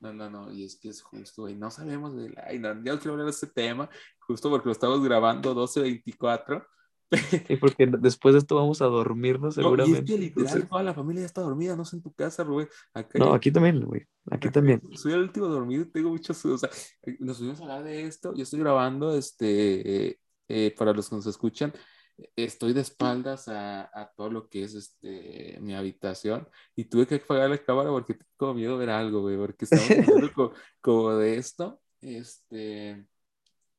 No, no, no, y es que es justo, güey, no sabemos de la... Ay, no, ya quiero hablar de este tema, justo porque lo estamos grabando 12.24. Y porque (laughs) después de esto vamos a dormirnos No, y es seguramente. que literal toda la familia ya está dormida, no sé en tu casa, Rubén. Acá no, aquí también, güey, aquí acá también. Soy el último dormido, tengo muchos, o sea, eh, nos subimos a hablar de esto, yo estoy grabando, este, eh, eh, para los que nos escuchan, estoy de espaldas a, a todo lo que es este, mi habitación y tuve que apagar la cámara porque tengo miedo de ver algo, güey, porque estamos hablando (laughs) co- como, de esto, este,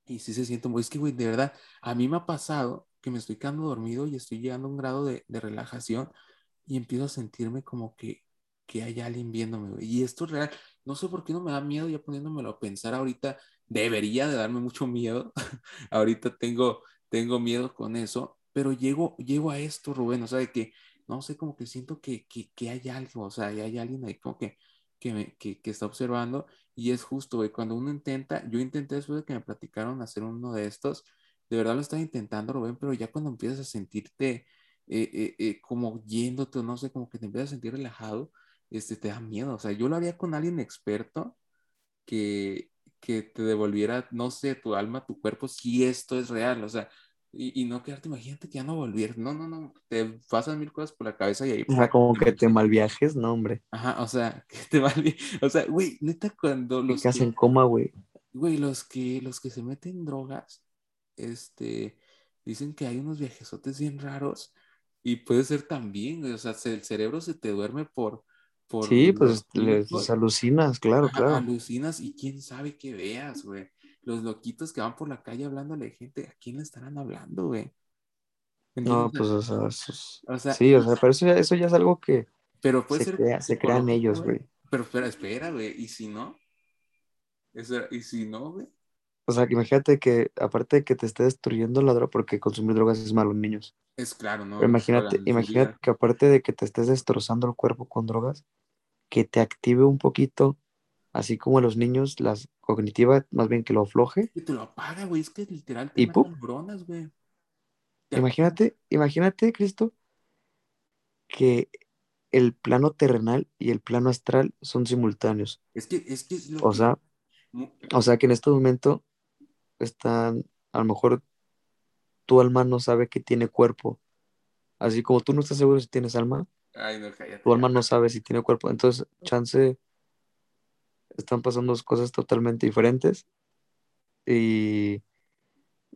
y sí se siente muy, es que, güey, de verdad, a mí me ha pasado que me estoy quedando dormido y estoy llegando a un grado de, de relajación y empiezo a sentirme como que, que hay alguien viéndome, güey. Y esto es real. No sé por qué no me da miedo ya poniéndomelo a pensar ahorita. Debería de darme mucho miedo. (laughs) ahorita tengo, tengo miedo con eso, pero llego, llego a esto, Rubén, o sea, de que, no sé, como que siento que, que, que hay algo, o sea, hay alguien ahí como que, que, me, que, que está observando y es justo, güey, cuando uno intenta, yo intenté después de que me platicaron hacer uno de estos, de verdad lo estaba intentando, Rubén, pero ya cuando empiezas a sentirte eh, eh, eh, como yéndote, o no sé, como que te empiezas a sentir relajado, este, te da miedo. O sea, yo lo haría con alguien experto que, que te devolviera, no sé, tu alma, tu cuerpo, si esto es real. O sea, y, y no quedarte, imagínate que ya no volver. No, no, no, te pasan mil cosas por la cabeza y ahí. O sea, como que te malviajes, no, hombre. Ajá, o sea, (laughs) que te vale. O sea, güey, neta, cuando los que que, hacen coma, güey. güey, los que, los que se meten drogas, este, dicen que hay unos viajesotes bien raros y puede ser también, güey, o sea, se- el cerebro se te duerme por, por Sí, pues les, alucinas, claro, claro. alucinas y quién sabe qué veas, güey. Los loquitos que van por la calle hablándole a gente, ¿a quién le estarán hablando, güey? No, pues, o sea, es- o sea, sí, o sea, pero eso ya, eso ya es algo que pero puede se ser crea, se crean ellos, güey. Pero espera, espera, güey, ¿y si no? Eso- ¿Y si no, güey? O sea, que imagínate que, aparte de que te esté destruyendo la droga, porque consumir drogas es malo niños. Es claro, ¿no? Pero imagínate, imagínate que aparte de que te estés destrozando el cuerpo con drogas, que te active un poquito, así como a los niños, las cognitiva, más bien que lo afloje. Que te lo apaga, güey, es que literal te güey. Te Imagínate, imagínate, Cristo, que el plano terrenal y el plano astral son simultáneos. Es que, es que es lo O sea, o sea que en este momento están, a lo mejor tu alma no sabe que tiene cuerpo. Así como tú no estás seguro si tienes alma, Ay, no, cállate. tu alma no sabe si tiene cuerpo. Entonces, chance, están pasando cosas totalmente diferentes. Y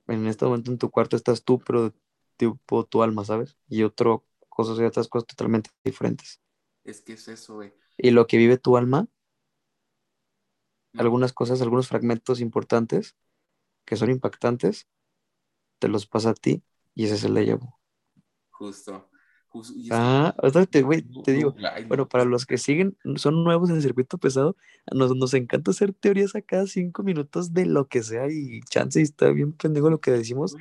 en este momento en tu cuarto estás tú, pero tipo tu alma, ¿sabes? Y otro cosas y otras cosas totalmente diferentes. Es que es eso, güey. Y lo que vive tu alma, No, algunas cosas, algunos fragmentos importantes que son impactantes, te los pasa a ti y ese es el déjà. Justo. Es que- Ah, o sea, te, güey, te digo, bueno, para los que siguen, son nuevos en el circuito pesado, nos, nos encanta hacer teorías a cada cinco minutos de lo que sea y chance y está bien pendejo lo que decimos,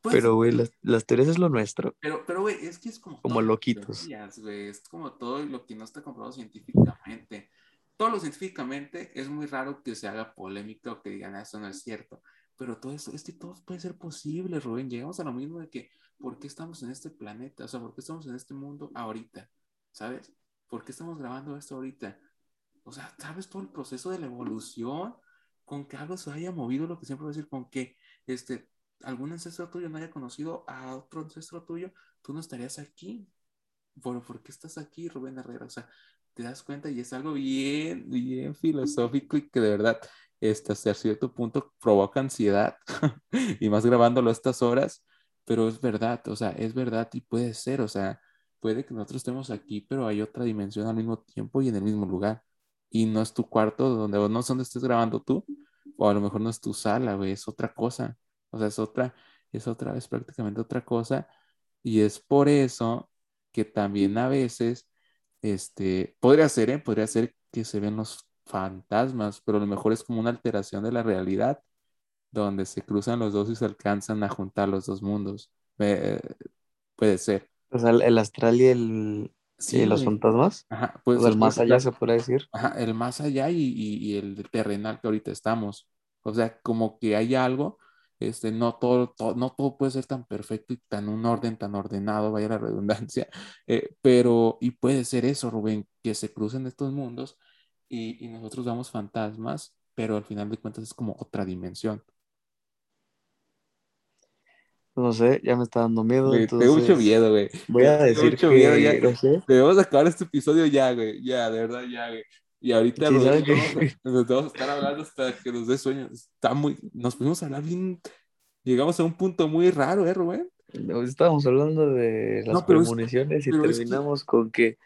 pues, pero güey, las, las teorías es lo nuestro. Pero, pero, güey, es que es como. Como loquitos. teorías, Es como todo lo que no está comprobado científicamente. Todo lo científicamente es muy raro que se haga polémica o que digan, "Ah, eso no es cierto. pero todo esto, este todo puede ser posible, Rubén. Llegamos a lo mismo de que, ¿por qué estamos en este planeta? O sea, ¿por qué estamos en este mundo ahorita? ¿Sabes? ¿Por qué estamos grabando esto ahorita? O sea, ¿sabes todo el proceso de la evolución? Con que algo se haya movido, lo que siempre voy a decir, con que este, algún ancestro tuyo no haya conocido a otro ancestro tuyo, tú no estarías aquí. ¿Por, ¿por qué estás aquí, Rubén Herrera? O sea, te das cuenta y es algo bien, bien filosófico y que de verdad, este, hasta cierto punto provoca ansiedad (laughs) y más grabándolo a estas horas, pero es verdad, o sea, es verdad y puede ser, o sea, puede que nosotros estemos aquí, pero hay otra dimensión al mismo tiempo y en el mismo lugar. Y no es tu cuarto donde, no es donde estés grabando tú, o a lo mejor no es tu sala, güey, es otra cosa. O sea, es otra, es otra vez prácticamente otra cosa. Y es por eso que también a veces, este, podría ser, ¿eh? Podría ser que se ven los fantasmas, pero a lo mejor es como una alteración de la realidad, donde se cruzan los dos y se alcanzan a juntar los dos mundos. puede ser. O sea, el astral y el, Sí, los fantasmas. Ajá, pues. el más allá se puede decir. Ajá, el más allá y, y, el terrenal que ahorita estamos. O sea, como que hay algo, este, no todo, no todo puede ser tan perfecto y tan un orden tan ordenado, vaya la (laughs) redundancia, eh, pero, y puede ser eso, Rubén, que se crucen estos mundos y, y nosotros damos fantasmas, pero al final de cuentas es como otra dimensión. No sé, ya me está dando miedo. entonces... Tengo mucho miedo, güey. Voy a decir mucho que... miedo ya. No sé. Debemos acabar este episodio ya, güey. Ya, de verdad, ya, güey. Y ahorita sí, nos, vamos a estar hablando hasta que nos dé sueño. Está muy... Nos pudimos hablar bien... Llegamos a un punto muy raro, ¿eh, Rubén? estábamos hablando de las no, y terminamos con que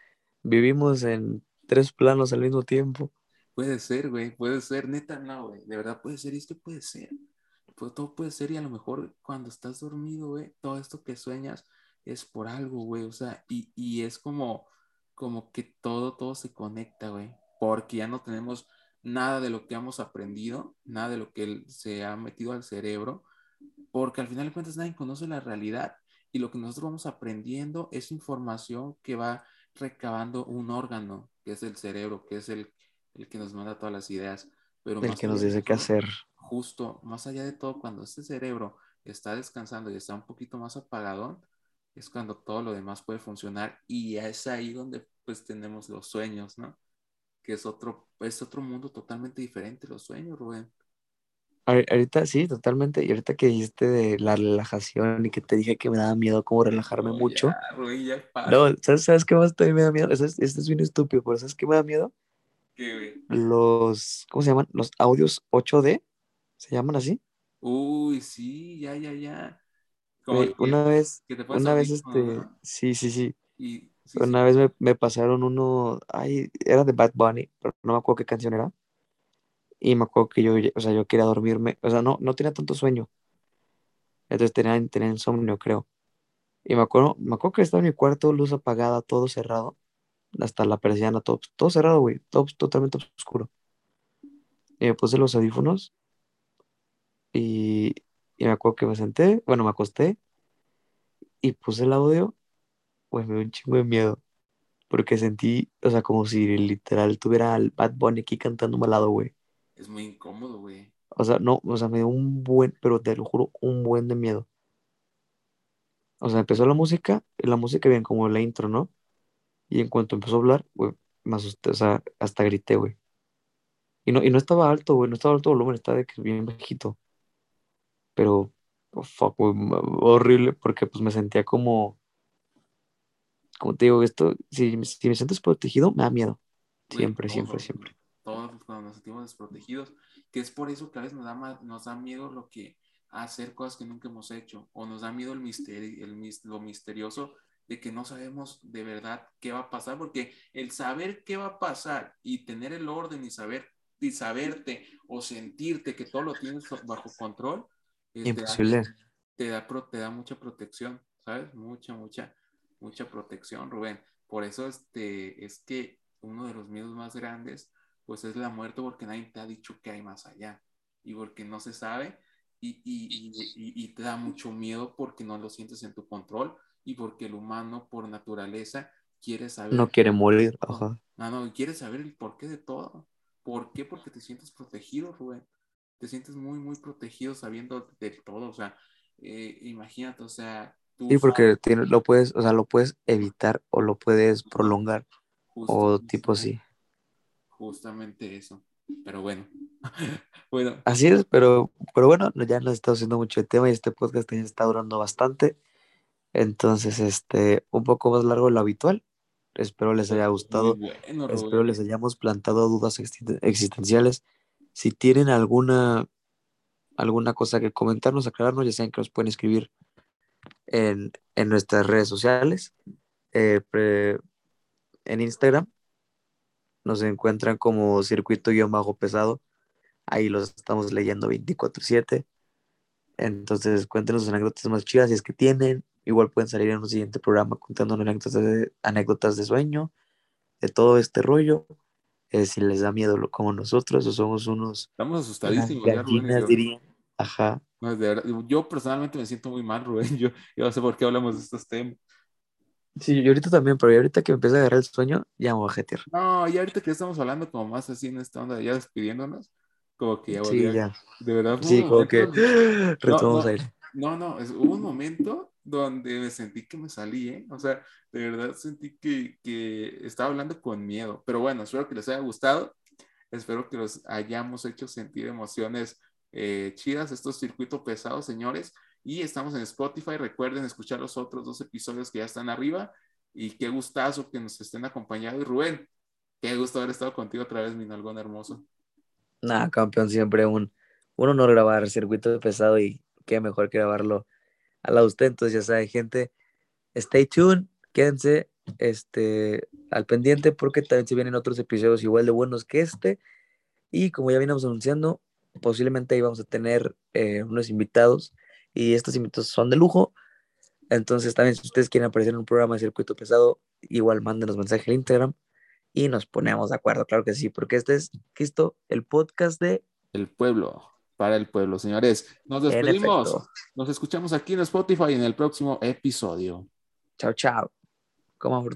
vivimos en tres planos al mismo tiempo. Puede ser, güey. Puede ser. Neta, no, güey. De verdad puede ser. Y es que puede ser pues todo puede ser y a lo mejor cuando estás dormido, güey, todo esto que sueñas es por algo, güey, o sea, y, y es como, como que todo, todo se conecta, güey, porque ya no tenemos nada de lo que hemos aprendido, nada de lo que se ha metido al cerebro, porque al final de cuentas nadie conoce la realidad y lo que nosotros vamos aprendiendo es información que va recabando un órgano, que es el cerebro, que es el, el que nos manda todas las ideas. Pero el que nos dice qué hacer justo más allá de todo, cuando este cerebro está descansando y está un poquito más apagado, es cuando todo lo demás puede funcionar y es ahí donde pues tenemos los sueños, ¿no? Que es otro, es otro mundo totalmente diferente los sueños, Rubén. Ahorita sí, totalmente. Y ahorita que dijiste de la relajación y que te dije que me daba miedo como relajarme mucho. no, ¿sabes, ¿sabes qué más también me da miedo? Esto es, es bien estúpido, pero ¿sabes qué me da miedo? ¿Qué, Los, ¿cómo se llaman? Los audios 8D. ¿Se llaman así? Uy, sí, ya, ya, ya. una vez, una vez, este, sí, sí, sí. una vez me, pasaron uno, ay, era de Bad Bunny, pero no me acuerdo qué canción era. Y me acuerdo que yo, o sea, yo quería dormirme, o sea, no, no tenía tanto sueño. Entonces tenía, tenía insomnio, creo. Y me acuerdo, me acuerdo que estaba en mi cuarto, luz apagada, todo cerrado. Hasta la persiana, todo, todo cerrado, güey, todo totalmente oscuro. Y me puse los audífonos y, me acuerdo que me senté, bueno, me acosté y puse el audio, pues me dio un chingo de miedo. Porque sentí, o sea, como si literal tuviera al Bad Bunny aquí cantando al lado, güey. Es muy incómodo, güey. O sea, no, o sea, me dio un buen, pero te lo juro, un buen de miedo. O sea, empezó la música, la música bien como la intro, ¿no? Y en cuanto empezó a hablar, güey, me asusté, o sea, hasta grité, güey. Y no, y no estaba alto, güey, no estaba alto volumen, estaba de que bien bajito pero oh, fuck, horrible porque pues me sentía como, como te digo, esto, si, si me siento desprotegido, me da miedo. Siempre, siempre, siempre. Todos cuando nos sentimos desprotegidos, que es por eso que a veces nos da, nos da miedo lo que hacer cosas que nunca hemos hecho, o nos da miedo el misterio, el, lo misterioso de que no sabemos de verdad qué va a pasar, porque el saber qué va a pasar y tener el orden y saber y saberte o sentirte que todo lo tienes bajo control, Imposible. Te da, te da mucha protección, ¿sabes? Mucha, mucha, mucha protección, Rubén. Por eso este, es que uno de los miedos más grandes, pues es la muerte porque nadie te ha dicho que hay más allá y porque no se sabe y, y, y, y te da mucho miedo porque no lo sientes en tu control y porque el humano por naturaleza quiere saber. No quiere morir, ajá. No, no, quiere saber el porqué de todo. ¿Por qué? Porque te sientes protegido, Rubén. Te sientes muy, muy protegido sabiendo de todo, o sea, eh, imagínate, o sea, tú Sí, porque tiene, lo puedes, o sea, lo puedes evitar o lo puedes prolongar o tipo sí. Justamente eso. Pero bueno. (laughs) bueno. Así es, pero, pero bueno, ya nos está haciendo mucho el tema y este podcast ya está durando bastante. Entonces, este, un poco más largo de lo habitual. Espero les haya gustado. bueno, Espero les hayamos plantado dudas existen- existenciales. Si tienen alguna, alguna cosa que comentarnos, aclararnos, ya saben que nos pueden escribir en, en nuestras redes sociales. Eh, en Instagram nos encuentran como circuito-pesado. Ahí los estamos leyendo 24/7. Entonces, cuéntenos anécdotas más chidas si es que tienen. Igual pueden salir en un siguiente programa contando anécdotas de, anécdotas de sueño, de todo este rollo. Eh, si les da miedo lo, como nosotros, o somos unos Estamos asustadísimos, gallinas, yo. dirían. Ajá. No, de verdad, yo personalmente me siento muy mal, Rubén. (laughs) Yo, yo no sé por qué hablamos de estos temas. Sí, yo ahorita también, pero ahorita que me empieza a agarrar el sueño, ya me voy a jetear. No, y ahorita que estamos hablando como más así en esta onda, ya despidiéndonos, como que ya Sí, volví a- ya. De verdad, Sí, como que (gasps) retomamos no. aire. No, no, es- hubo un momento donde me sentí que me salí, ¿eh? O sea, de verdad sentí que, que estaba hablando con miedo. Pero bueno, espero que les haya gustado. Espero que los hayamos hecho sentir emociones eh, chidas, estos circuitos pesados, señores. Y estamos en Spotify. Recuerden escuchar los otros dos episodios que ya están arriba. Y qué gustazo que nos estén acompañando. Y Rubén, qué gusto haber estado contigo otra vez, mi nalgón hermoso. Nada, campeón, siempre un, un honor grabar circuito pesado y qué mejor que grabarlo lado de usted. Entonces, ya sabe, gente, stay tuned, quédense este, al pendiente porque también se vienen otros episodios igual de buenos que este. Y como ya venimos anunciando, posiblemente ahí vamos a tener eh, unos invitados y estos invitados son de lujo. Entonces, también si ustedes quieren aparecer en un programa de circuito pesado, igual mándenos mensaje al Instagram y nos ponemos de acuerdo, claro que sí, porque este es, Cristo, el podcast de El pueblo, para el pueblo, señores. Nos despedimos. Nos escuchamos aquí en Spotify en el próximo episodio. Chao, chao. Fruta.